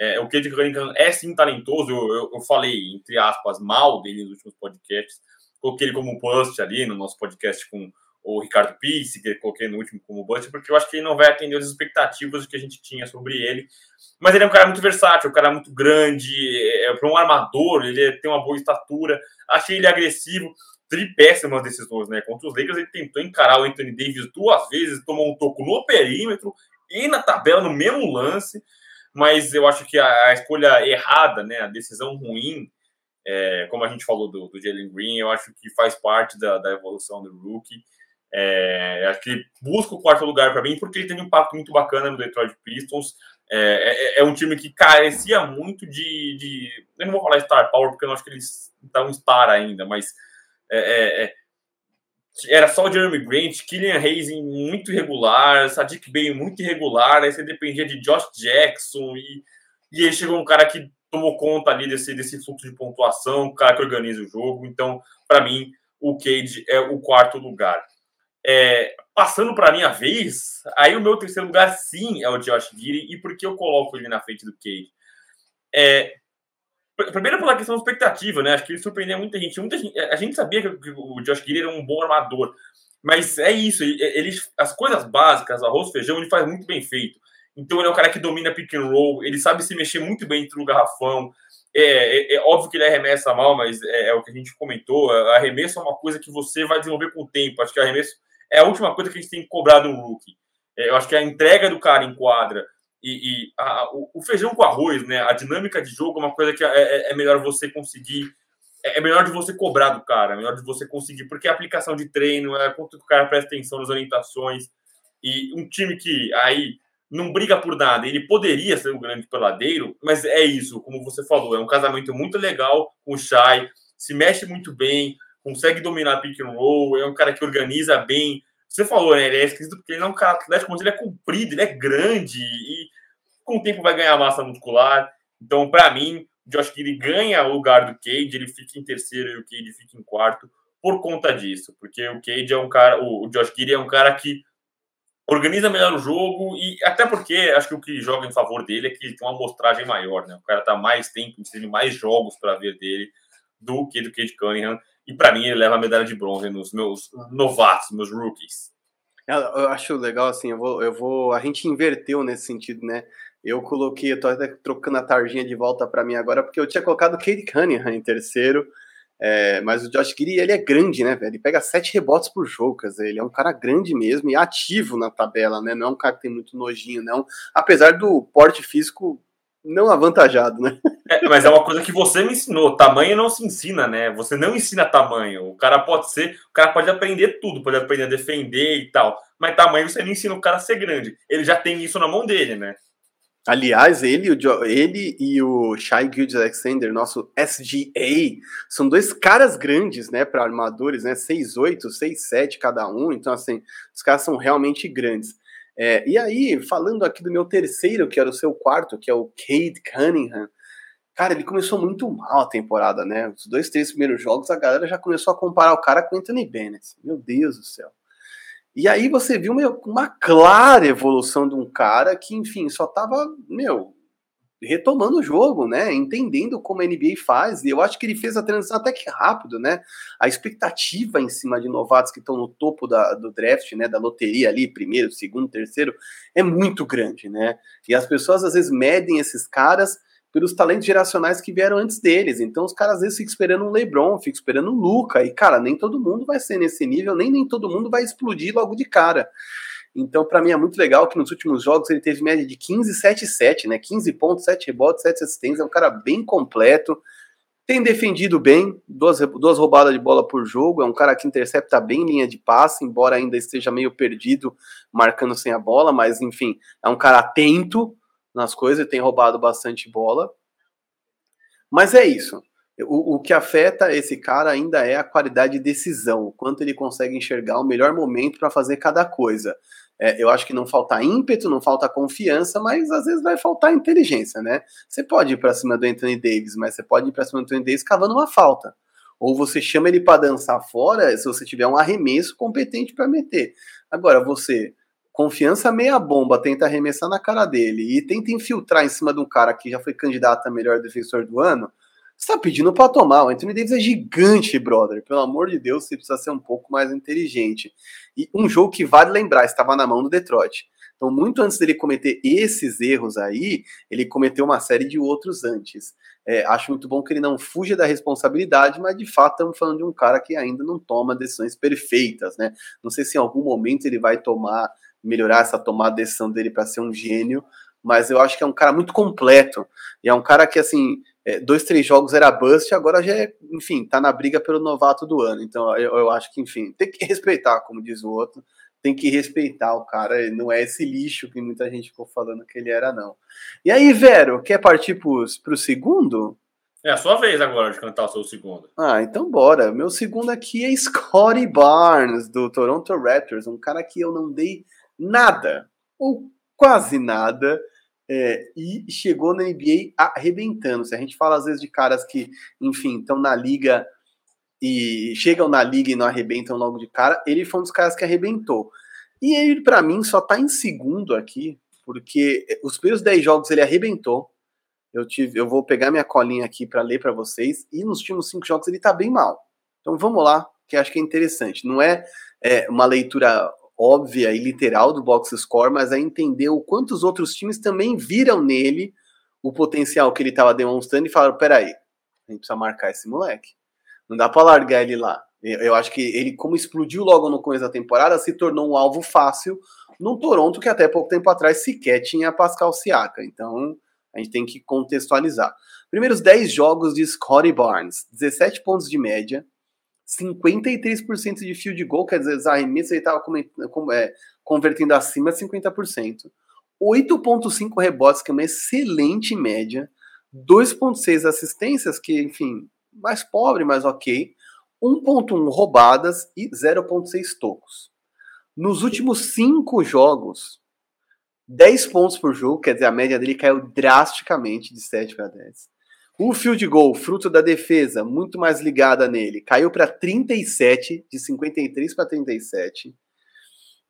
É, o Cade Cunningham é sim talentoso, eu, eu, eu, falei, entre aspas, mal dele nos últimos podcasts, coloquei ele como post ali no nosso podcast com o Ricardo Pisse, que eu coloquei no último como Butcher, porque eu acho que ele não vai atender as expectativas que a gente tinha sobre ele. Mas ele é um cara muito versátil, um cara muito grande, é, é um armador, ele tem uma boa estatura. Achei ele agressivo, tripéssimas decisões, né? Contra os Lakers, ele tentou encarar o Anthony Davis duas vezes, tomou um toco no perímetro e na tabela no mesmo lance. Mas eu acho que a, a escolha errada, né? A decisão ruim, é, como a gente falou do, do Jalen Green, eu acho que faz parte da, da evolução do rookie. É, acho que ele busca o quarto lugar para mim porque ele teve um impacto muito bacana no Detroit Pistons. É, é, é, um time que carecia muito de, de, Eu não vou falar Star Power porque eu não acho que eles estão Star ainda, mas é, é, é, era só o Jeremy Grant, Killian Hayes muito irregular, Sadiq Bey muito irregular, aí você dependia de Josh Jackson e, e aí chegou um cara que tomou conta ali desse, desse fluxo de pontuação, o cara que organiza o jogo. Então, para mim, o Cade é o quarto lugar. É, passando para minha vez, aí o meu terceiro lugar sim é o Josh Giri. E por que eu coloco ele na frente do Cade? É, primeiro pela questão da expectativa, né? Acho que ele surpreendeu muita gente. Muita gente a gente sabia que o Josh Giri era um bom armador, mas é isso. Ele, as coisas básicas, arroz, feijão, ele faz muito bem feito. Então ele é um cara que domina pick and roll, ele sabe se mexer muito bem entre o garrafão. É, é, é, óbvio que ele arremessa mal, mas é, é, o que a gente comentou. Arremesso é uma coisa que você vai desenvolver com o tempo. Acho que arremesso é a última coisa que a gente tem que cobrar do rookie. É, eu acho que a entrega do cara em quadra e, e a, o, o, feijão com arroz, né? A dinâmica de jogo é uma coisa que é, é, é melhor você conseguir. É, é melhor de você cobrar do cara, é melhor de você conseguir, porque a aplicação de treino é quanto que o cara presta atenção nas orientações. E um time que aí não briga por nada, ele poderia ser um grande peladeiro, mas é isso, como você falou, é um casamento muito legal com o Shai, se mexe muito bem, consegue dominar pick and roll, é um cara que organiza bem. Você falou, né? Ele é esquisito porque ele não é um cara atlético, mas ele é comprido, ele é grande e com o tempo vai ganhar massa muscular. Então, para mim, acho que ele ganha o lugar do Cade, ele fica em terceiro e o Cade fica em quarto por conta disso, porque o Cade é um cara, o Josh Giri é um cara que organiza melhor o jogo e até porque acho que o que joga em favor dele é que ele tem uma amostragem maior, né? O cara tá mais tempo, tem mais jogos para ver dele do que do Cade Cunningham. E para mim ele leva a medalha de bronze nos meus novatos, meus rookies. Eu acho legal assim, eu vou, eu vou, a gente inverteu nesse sentido, né? Eu coloquei, eu tô até trocando a tarjinha de volta para mim agora, porque eu tinha colocado o Cade Cunningham em terceiro, é, mas o Josh Giri, ele é grande, né, velho? Ele pega sete rebotes por jogo, quer dizer, ele é um cara grande mesmo e ativo na tabela, né? Não é um cara que tem muito nojinho, não. Apesar do porte físico não avantajado, né? [LAUGHS] É, mas é uma coisa que você me ensinou. Tamanho não se ensina, né? Você não ensina tamanho. O cara pode ser, o cara pode aprender tudo, pode aprender a defender e tal. Mas tamanho você não ensina o cara a ser grande. Ele já tem isso na mão dele, né? Aliás, ele, o ele e o Shai Gildes Alexander, nosso SGA, são dois caras grandes, né, para armadores, né, 6'8", 6'7", cada um, então assim, os caras são realmente grandes. É, e aí, falando aqui do meu terceiro, que era o seu quarto, que é o Cade Cunningham, cara, ele começou muito mal a temporada, né? Os dois, três primeiros jogos, a galera já começou a comparar o cara com Anthony Bennett. Meu Deus do céu. E aí você viu uma, uma clara evolução de um cara que, enfim, só tava, meu, retomando o jogo, né? Entendendo como a NBA faz. E eu acho que ele fez a transição até que rápido, né? A expectativa em cima de novatos que estão no topo da, do draft, né? Da loteria ali, primeiro, segundo, terceiro, é muito grande, né? E as pessoas às vezes medem esses caras pelos talentos geracionais que vieram antes deles. Então os caras às vezes ficam esperando um LeBron, ficam esperando um Luca. E, cara, nem todo mundo vai ser nesse nível, nem, nem todo mundo vai explodir logo de cara. Então, para mim, é muito legal que nos últimos jogos ele teve média de 15, 7 7, né? 15 pontos, 7 rebotes, 7 assistências. É um cara bem completo. Tem defendido bem, duas, duas roubadas de bola por jogo. É um cara que intercepta bem linha de passe, embora ainda esteja meio perdido marcando sem a bola, mas enfim, é um cara atento nas coisas e tem roubado bastante bola. Mas é isso. O, o, que afeta esse cara ainda é a qualidade de decisão, o quanto ele consegue enxergar o melhor momento para fazer cada coisa. É, eu acho que não falta ímpeto, não falta confiança, mas às vezes vai faltar inteligência, né? Você pode ir para cima do Anthony Davis, mas você pode ir para cima do Anthony Davis cavando uma falta. Ou você chama ele para dançar fora se você tiver um arremesso competente para meter. Agora, você, confiança meia bomba, tenta arremessar na cara dele e tenta infiltrar em cima de um cara que já foi candidato a melhor defensor do ano você tá pedindo para tomar. O Anthony Davis é gigante, brother. Pelo amor de Deus, você precisa ser um pouco mais inteligente. E um jogo que vale lembrar, estava na mão do Detroit. Então, muito antes dele cometer esses erros aí, ele cometeu uma série de outros antes. É, acho muito bom que ele não fuja da responsabilidade, mas de fato estamos falando de um cara que ainda não toma decisões perfeitas, né? Não sei se em algum momento ele vai tomar, melhorar essa tomada de decisão dele para ser um gênio, mas eu acho que é um cara muito completo. E é um cara que, assim, é, dois, três jogos era bust, agora já é, enfim, tá na briga pelo novato do ano. Então eu, eu, acho que, enfim, tem que respeitar, como diz o outro, tem que respeitar o cara, não é esse lixo que muita gente ficou falando que ele era, não. E aí, Vero, quer partir pros, pro segundo? É a sua vez agora de cantar o seu segundo. Ah, então bora. Meu segundo aqui é Scotty Barnes, do Toronto Raptors, um cara que eu não dei nada, ou quase nada, é, e chegou na NBA arrebentando. Se a gente fala às vezes de caras que, enfim, estão na liga e chegam na liga e não arrebentam logo de cara, ele foi um dos caras que arrebentou. E ele, para mim, só tá em segundo aqui, porque os primeiros 10 jogos ele arrebentou. Eu, tive, eu vou pegar minha colinha aqui para ler para vocês, e nos últimos cinco jogos ele tá bem mal. Então vamos lá, que acho que é interessante. Não é, é uma leitura óbvia e literal do box score, mas é entender o quanto os outros times também viram nele o potencial que ele estava demonstrando e falaram: peraí, a gente precisa marcar esse moleque. Não dá para largar ele lá. Eu acho que ele, como explodiu logo no começo da temporada, se tornou um alvo fácil num Toronto que até pouco tempo atrás sequer tinha Pascal Siaka. Então a gente tem que contextualizar. Primeiros 10 jogos de Scottie Barnes: 17 pontos de média, 53% de field goal, quer dizer, os arremessos ele estava é, convertendo acima de 50%. 8,5 rebotes, que é uma excelente média. 2,6 assistências, que, enfim, mais pobre, mas ok. 1,1 roubadas e 0,6 tocos. Nos últimos 5 jogos, 10 pontos por jogo, quer dizer, a média dele caiu drasticamente de 7 para 10. O field goal, fruto da defesa, muito mais ligada nele, caiu para 37, de 53 para 37.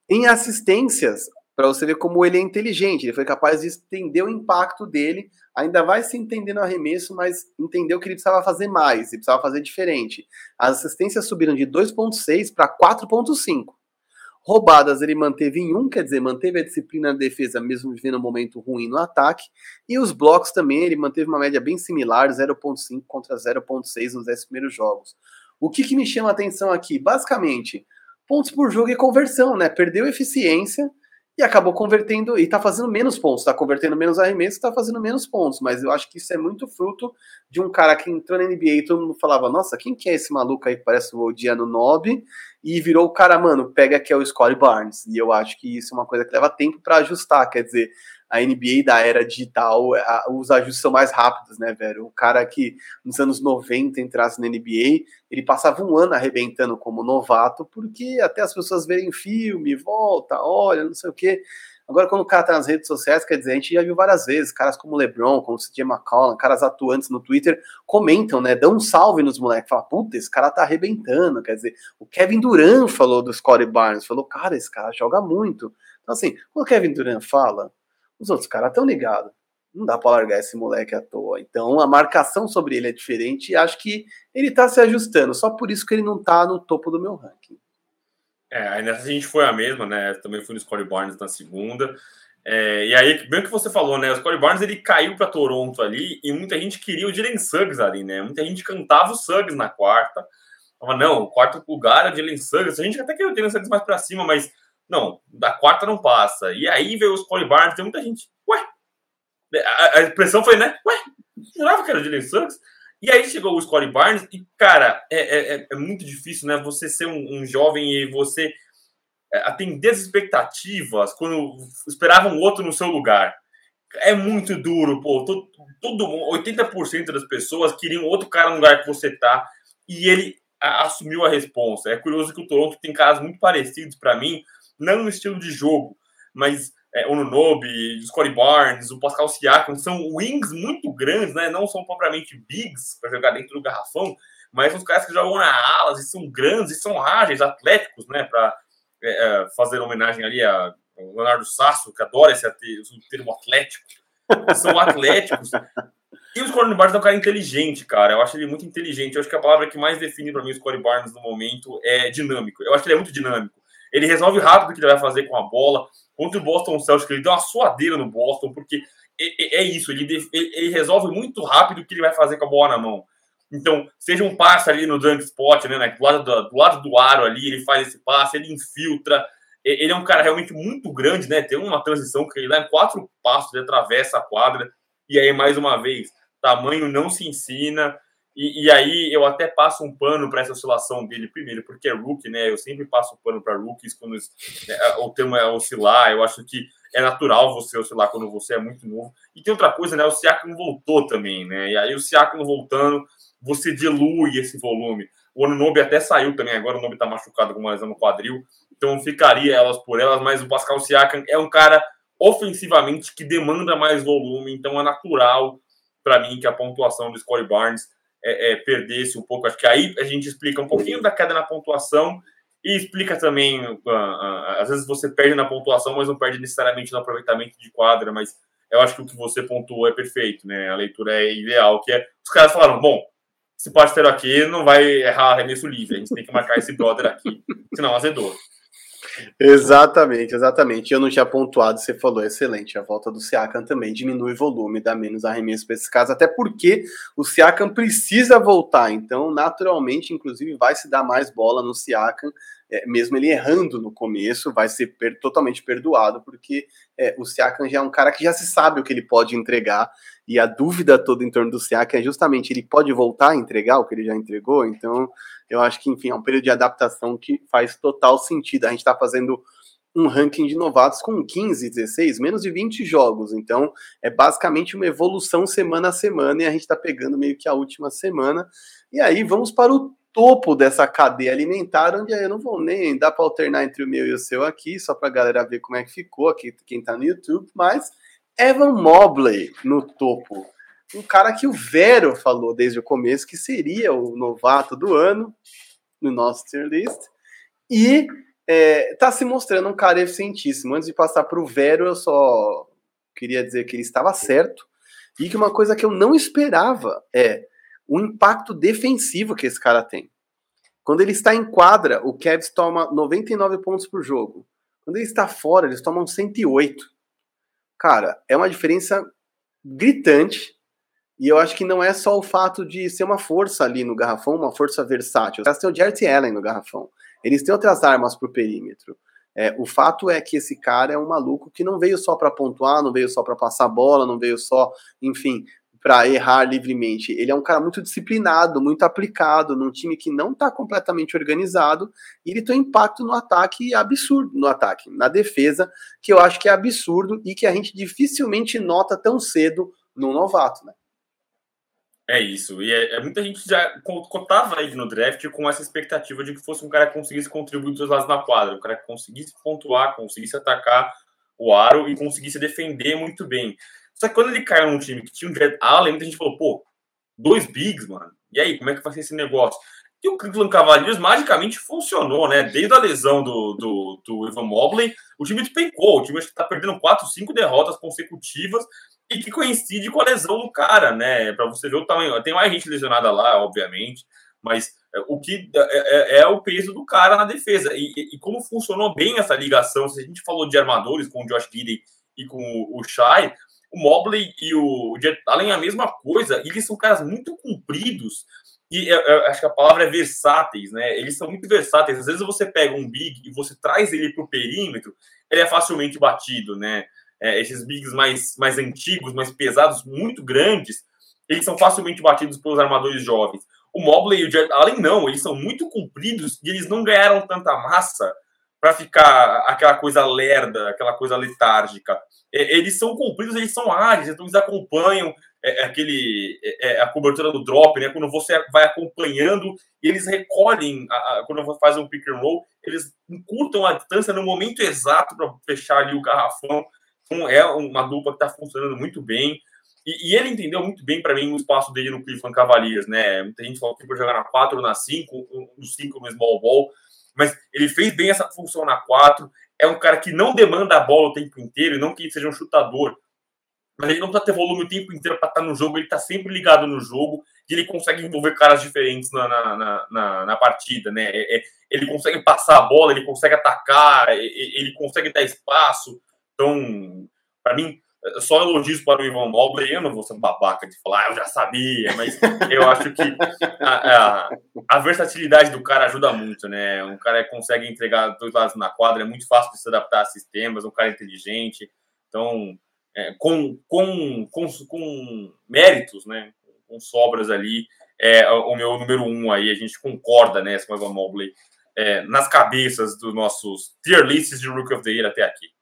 Em assistências, para você ver como ele é inteligente, ele foi capaz de entender o impacto dele, ainda vai se entender no arremesso, mas entendeu que ele precisava fazer mais, ele precisava fazer diferente. As assistências subiram de 2.6 para 4.5. Roubadas ele manteve em um, quer dizer, manteve a disciplina na defesa, mesmo vivendo um momento ruim no ataque. E os blocos também, ele manteve uma média bem similar, 0,5 contra 0,6 nos 10 primeiros jogos. O que, que me chama a atenção aqui? Basicamente, pontos por jogo e conversão, né? Perdeu eficiência e acabou convertendo, e tá fazendo menos pontos, tá convertendo menos arremessos, tá fazendo menos pontos, mas eu acho que isso é muito fruto de um cara que entrou na NBA e todo mundo falava, nossa, quem que é esse maluco aí que parece o Odiano Nob? E virou o cara, mano, pega que é o Scottie Barnes, e eu acho que isso é uma coisa que leva tempo para ajustar, quer dizer, a NBA da era digital, a, os ajustes são mais rápidos, né, velho? O cara que nos anos 90 entrasse na NBA, ele passava um ano arrebentando como novato, porque até as pessoas verem filme, volta, olha, não sei o quê. Agora, quando o cara tá nas redes sociais, quer dizer, a gente já viu várias vezes, caras como LeBron, como CJ McCollum, caras atuantes no Twitter, comentam, né, dão um salve nos moleques, falam, puta, esse cara tá arrebentando, quer dizer, o Kevin Durant falou do Scottie Barnes, falou, cara, esse cara joga muito. Então, assim, quando o Kevin Durant fala, os outros caras estão ligados. Não dá para largar esse moleque à toa. Então a marcação sobre ele é diferente e acho que ele tá se ajustando. Só por isso que ele não tá no topo do meu ranking. É, aí nessa a gente foi a mesma, né? Também fui no Scottie Barnes na segunda. É, e aí, bem que você falou, né? O Scottie Barnes ele caiu para Toronto ali e muita gente queria o Dylan Suggs ali, né? Muita gente cantava o Suggs na quarta. Falava, não, o quarto lugar é o Dylan Suggs. A gente até queria o Dylan Suggs mais para cima, mas não, da quarta não passa. E aí veio o Scottie Barnes, tem muita gente, ué. A, a impressão foi, né? Ué, jurava que era o Dylan Suggs. E aí chegou o Scottie Barnes e, cara, é, é, é, é muito difícil, né? Você ser um, um jovem e você é, atender as expectativas quando esperavam outro no seu lugar. É muito duro, pô. Todo, todo 80% das pessoas queriam outro cara no lugar que você tá e ele assumiu a responsa. É curioso que o Toronto tem casos muito parecidos para mim, não no estilo de jogo, mas é, o Nunobi, o Scottie Barnes, o Pascal Siakam, são wings muito grandes, né? Não são propriamente bigs para jogar dentro do garrafão, mas são os caras que jogam na alas e são grandes e são ágeis, atléticos, né? Para é, é, fazer homenagem ali a Leonardo Sasso, que adora esse termo atlético. São atléticos. E o Scottie Barnes é um cara inteligente, cara. Eu acho ele muito inteligente. Eu acho que a palavra que mais define para mim o Scottie Barnes no momento é dinâmico. Eu acho que ele é muito dinâmico. Ele resolve rápido o que ele vai fazer com a bola. Contra o Boston Celtics, ele deu uma suadeira no Boston, porque é, isso, ele, ele resolve muito rápido o que ele vai fazer com a bola na mão. Então, seja um passe ali no dunk spot, né, do, lado do, do lado do aro ali, ele faz esse passe, ele infiltra. Ele é um cara realmente muito grande, né? Tem uma transição que ele dá em quatro passos, ele atravessa a quadra. E aí, mais uma vez, tamanho não se ensina. E, e aí eu até passo um pano para essa oscilação dele, primeiro, porque é rookie, né? Eu sempre passo um pano para rookies quando né, o termo é oscilar. Eu acho que é natural você oscilar quando você é muito novo. E tem outra coisa, né? O Siakam voltou também, né? E aí o Siakam voltando você dilui esse volume. O Anunobi até saiu também, agora o nome está machucado com uma lesão no quadril, então ficaria elas por elas, mas o Pascal Siakam é um cara ofensivamente que demanda mais volume, então é natural para mim que a pontuação do Scottie Barnes é, é, perdesse um pouco. Acho que aí a gente explica um pouquinho da queda na pontuação e explica também, uh, uh, às vezes você perde na pontuação, mas não perde necessariamente no aproveitamento de quadra, mas eu acho que o que você pontuou é perfeito, né? A leitura é ideal, que é os caras falaram, bom, esse parceiro aqui não vai errar arremesso livre. A gente tem que marcar esse brother aqui, [LAUGHS] senão azedou. Exatamente, exatamente. Eu não tinha pontuado, você falou, excelente. A volta do Siakam também diminui volume, dá menos arremesso para esse caso, até porque o Siakam precisa voltar, então, naturalmente, inclusive, vai se dar mais bola no Siakam é, mesmo ele errando no começo, vai ser per totalmente perdoado, porque é, o Siakam já é um cara que já se sabe o que ele pode entregar, e a dúvida toda em torno do Siakam é justamente ele pode voltar a entregar o que ele já entregou, então eu acho que, enfim, é um período de adaptação que faz total sentido. A gente está fazendo um ranking de novatos com 15, 16, menos de 20 jogos. Então, é basicamente uma evolução semana a semana e a gente está pegando meio que a última semana. E aí vamos para o topo dessa cadeia alimentar, onde eu não vou nem dar para alternar entre o meu e o seu aqui, só para a galera ver como é que ficou aqui, quem está no YouTube, mas Evan Mobley no topo. Um cara que o Vero falou desde o começo que seria o novato do ano no nosso tier list. E é, se mostrando um cara eficientíssimo. Antes de passar para o Vero, eu só queria dizer que ele estava certo. E que uma coisa que eu não esperava é o impacto defensivo que esse cara tem. Quando ele está em quadra, o Cavs toma 99 pontos por jogo. Quando ele está fora, eles tomam 108. Cara, é uma diferença gritante. E eu acho que não é só o fato de ser uma força ali no garrafão, uma força versátil. Eles têm o Jarrett Allen no garrafão. Eles têm outras armas para o perímetro. É, o fato é que esse cara é um maluco que não veio só para pontuar, não veio só para passar bola, não veio só, enfim, para errar livremente. Ele é um cara muito disciplinado, muito aplicado, num time que não está completamente organizado, e ele tem um impacto no ataque absurdo, no ataque, na defesa, que eu acho que é absurdo e que a gente dificilmente nota tão cedo no novato, né? É isso, e é, é, muita gente já contava ele no draft com essa expectativa de que fosse um cara que conseguisse contribuir dos lados na quadra, um cara que conseguisse pontuar, conseguisse atacar o aro e conseguisse defender muito bem. Só que quando ele caiu num time que tinha um Jared Allen, muita gente falou, pô, dois bigs, mano. E aí, como é que vai ser esse negócio? E o Cleveland Cavaliers magicamente funcionou, né? Desde a lesão do, do, do Ivan Mobley, o time despencou. O time está perdendo quatro, cinco derrotas consecutivas. e que coincide com a lesão do cara, né? Para você ver o tamanho. Tem mais gente lesionada lá, obviamente, mas é, o que é, é, é o peso do cara na defesa. E, e, como funcionou bem essa ligação, se a gente falou de armadores com o Josh Gidey e com o Shai, o Mobley e o Jet Allen a mesma coisa, eles são caras muito compridos, e eu, eu, acho que a palavra é versáteis, né? Eles são muito versáteis. Às vezes você pega um big e você traz ele para o perímetro, ele é facilmente batido, né? É, esses bigs mais, mais antigos, mais pesados, muito grandes, eles são facilmente batidos pelos armadores jovens. O Mobley e o Jared Allen não, eles são muito compridos e eles não ganharam tanta massa para ficar aquela coisa lerda, aquela coisa letárgica. É, eles são compridos, eles são ágeis, então eles acompanham é, é aquele é, é, a cobertura do drop, né? Quando você vai acompanhando, eles recolhem, a, a, quando você faz um pick and roll, eles encurtam a distância no momento exato para fechar ali o garrafão. Então é uma dupla que está funcionando muito bem. E, e, ele entendeu muito bem, para mim, o espaço dele no Cleveland Cavaliers, né? Muita gente falou que para jogar na 4 ou na 5, no 5 no small ball, mas ele fez bem essa função na 4. É um cara que não demanda a bola o tempo inteiro, não que ele seja um chutador, mas ele não precisa ter volume o tempo inteiro para estar tá no jogo, ele está sempre ligado no jogo e ele consegue envolver caras diferentes na, na, na, na partida, né? É, é, ele consegue passar a bola, ele consegue atacar, ele consegue dar espaço. Então, para mim, só elogios para o Ivan Mobley. Eu não vou ser babaca de falar, ah, eu já sabia, mas eu acho que a, a, a, versatilidade do cara ajuda muito, né? Um cara consegue entregar dois lados na quadra, é muito fácil de se adaptar a sistemas, um cara inteligente. Então, é, com, com, com, com méritos, né? Com sobras ali, é o meu número um aí, a gente concorda, né, com o Ivan Mobley, é, nas cabeças dos nossos tier lists de Rookie of the Year até aqui.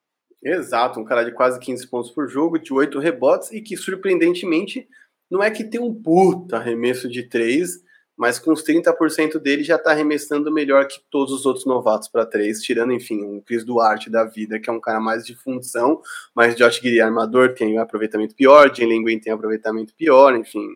Exato, um cara de quase 15 pontos por jogo, de 8 rebotes e que, surpreendentemente, não é que tem um puta arremesso de 3, mas com os 30% dele já tá arremessando melhor que todos os outros novatos para 3, tirando, enfim, um Chris Duarte da vida, que é um cara mais de função, mas Josh Giri armador tem aproveitamento pior, Jalen Green tem aproveitamento pior, enfim.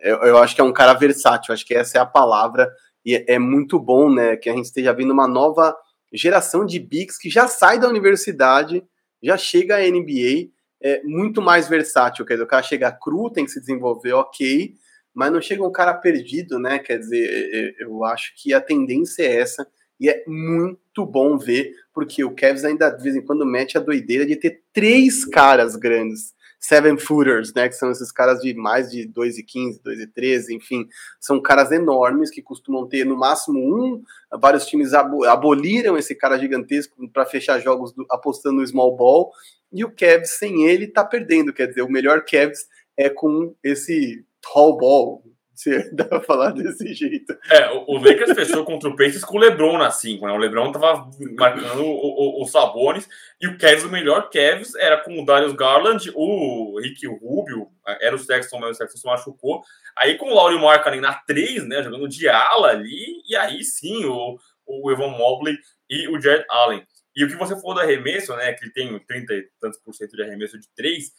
Eu, eu acho que é um cara versátil, acho que essa é a palavra, e é, é muito bom, né, que a gente esteja vendo uma nova geração de bigs que já sai da universidade já chega a NBA é, muito mais versátil. Quer dizer, o cara chega cru, tem que se desenvolver, ok, mas não chega um cara perdido, né? Quer dizer, é, é, eu acho que a tendência é essa. E é muito bom ver, porque o Cavs ainda de vez em quando mete a doideira de ter três caras grandes seven footers, né, que são esses caras de mais de 2,15, 2,13, enfim, são caras enormes que costumam ter no máximo um, vários times aboliram esse cara gigantesco para fechar jogos do, apostando no small ball, e o Cavs sem ele tá perdendo, quer dizer, o melhor Cavs é com esse tall ball, se [LAUGHS] dá pra falar desse jeito. É, o, Lakers [LAUGHS] fechou contra o Pacers com o LeBron na 5, né? O LeBron tava marcando o, o, o Sabonis e o Cavs, o melhor Cavs, era com o Darius Garland, o Rick Rubio, era o Sexton, mas o Sexton se machucou. Aí com o Laurie Markkinen na 3, né? Jogando de ala ali, e aí sim o, o Evan Mobley e o Jared Allen. E o que você falou do arremesso, né? Que ele tem 30 e tantos por cento de arremesso de 3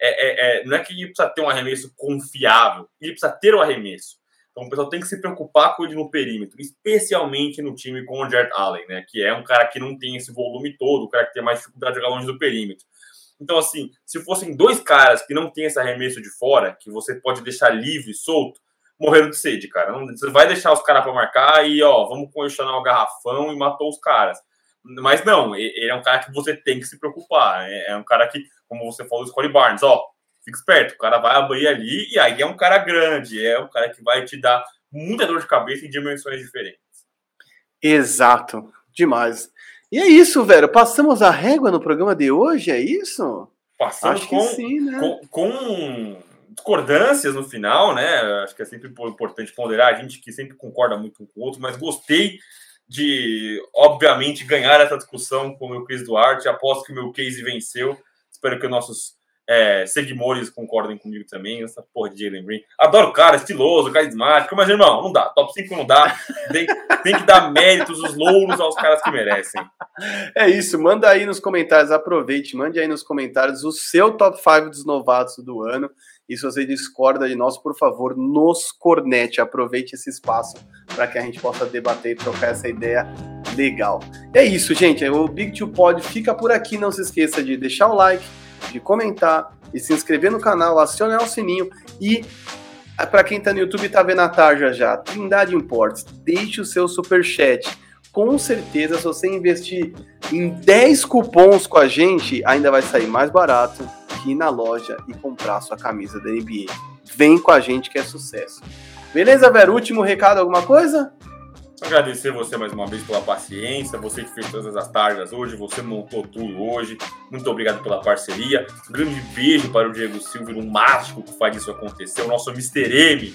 é, é, é, não é que ele precisa ter um arremesso confiável, ele precisa ter o um arremesso. Então o pessoal tem que se preocupar com ele no perímetro, especialmente no time com o Jared Allen, né? Que é um cara que não tem esse volume todo, o cara que tem mais dificuldade de jogar longe do perímetro. Então, assim, se fossem dois caras que não tem esse arremesso de fora, que você pode deixar livre, solto, morreram de sede, cara. Você vai deixar os caras para marcar e, ó, vamos congestionar o garrafão e matou os caras. Mas não, ele é um cara que você tem que se preocupar. É, é um cara que, como você falou, o Scottie Barnes, ó, fica esperto, o cara vai abrir ali e aí é um cara grande, é um cara que vai te dar muita dor de cabeça em dimensões diferentes. Exato, demais. E é isso, velho. Passamos a régua no programa de hoje, é isso? Passamos Acho com, sim, né? com, com discordâncias no final, né? Acho que é sempre importante ponderar, a gente que sempre concorda muito um com o outro, mas gostei de, obviamente, ganhar essa discussão com o meu Chris Duarte. Aposto que o meu case venceu. Espero que nossos é, seguidores concordem comigo também. Essa porra de Jalen Green. Adoro o cara, estiloso, carismático. Mas, irmão, não dá. Top 5 não dá. Tem, tem que dar méritos, os louros aos caras que merecem. É isso. Manda aí nos comentários. Aproveite. Mande aí nos comentários o seu top 5 dos novatos do ano. E se você discorda de nós, por favor, nos cornete. Aproveite esse espaço para que a gente possa debater e trocar essa ideia legal. É isso, gente. O Big Two Pod fica por aqui. Não se esqueça de deixar o like, de comentar, e se inscrever no canal, acionar o sininho e para quem está no YouTube e tá vendo a tarja já, Trindade Imports, deixe o seu super chat. Com certeza, se você investir em 10 cupons com a gente, ainda vai sair mais barato ir na loja e comprar sua camisa da NBA. Vem com a gente que é sucesso. Beleza, Vera? Último recado, alguma coisa? Agradecer você mais uma vez pela paciência, você que fez todas as tarjas hoje, você montou tudo hoje. Muito obrigado pela parceria. Um grande beijo para o Diego Silva, um mágico que faz isso acontecer, o nosso Mr. M.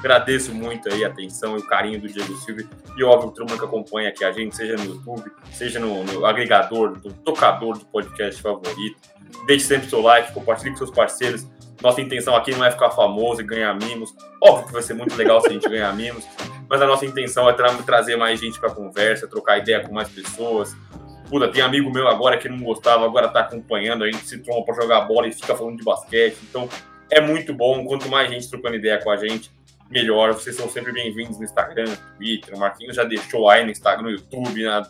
Agradeço muito aí a atenção e o carinho do Diego Silva e óbvio o turma que acompanha aqui a gente, seja no YouTube, seja no, no agregador, no tocador do podcast favorito. Deixe sempre seu like, compartilhe com seus parceiros. Nossa intenção aqui não é ficar famoso e ganhar mimos. Óbvio que vai ser muito legal se a gente ganhar mimos, mas a nossa intenção é tra trazer mais gente para conversa, trocar ideia com mais pessoas. Puta, tem amigo meu agora que não gostava, agora tá acompanhando, a gente se tromba para jogar bola e fica falando de basquete. Então é muito bom. Quanto mais gente trocando ideia com a gente, melhor. Vocês são sempre bem-vindos no Instagram, no Twitter. O Marquinhos já deixou aí no Instagram, no YouTube. Na...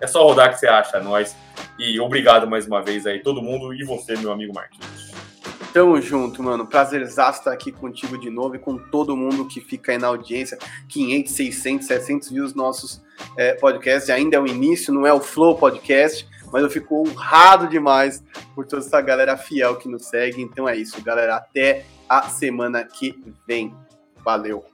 É só rodar que você acha nós. E obrigado mais uma vez aí, todo mundo e você, meu amigo Marquinhos. Tamo junto, mano. Prazerzaço estar aqui contigo de novo e com todo mundo que fica aí na audiência. 500, 600, 700 views nossos é, podcasts. Ainda é o início, não é o Flow Podcast, mas eu fico honrado demais por toda essa galera fiel que nos segue. Então é isso, galera. Até a semana que vem. Valeu!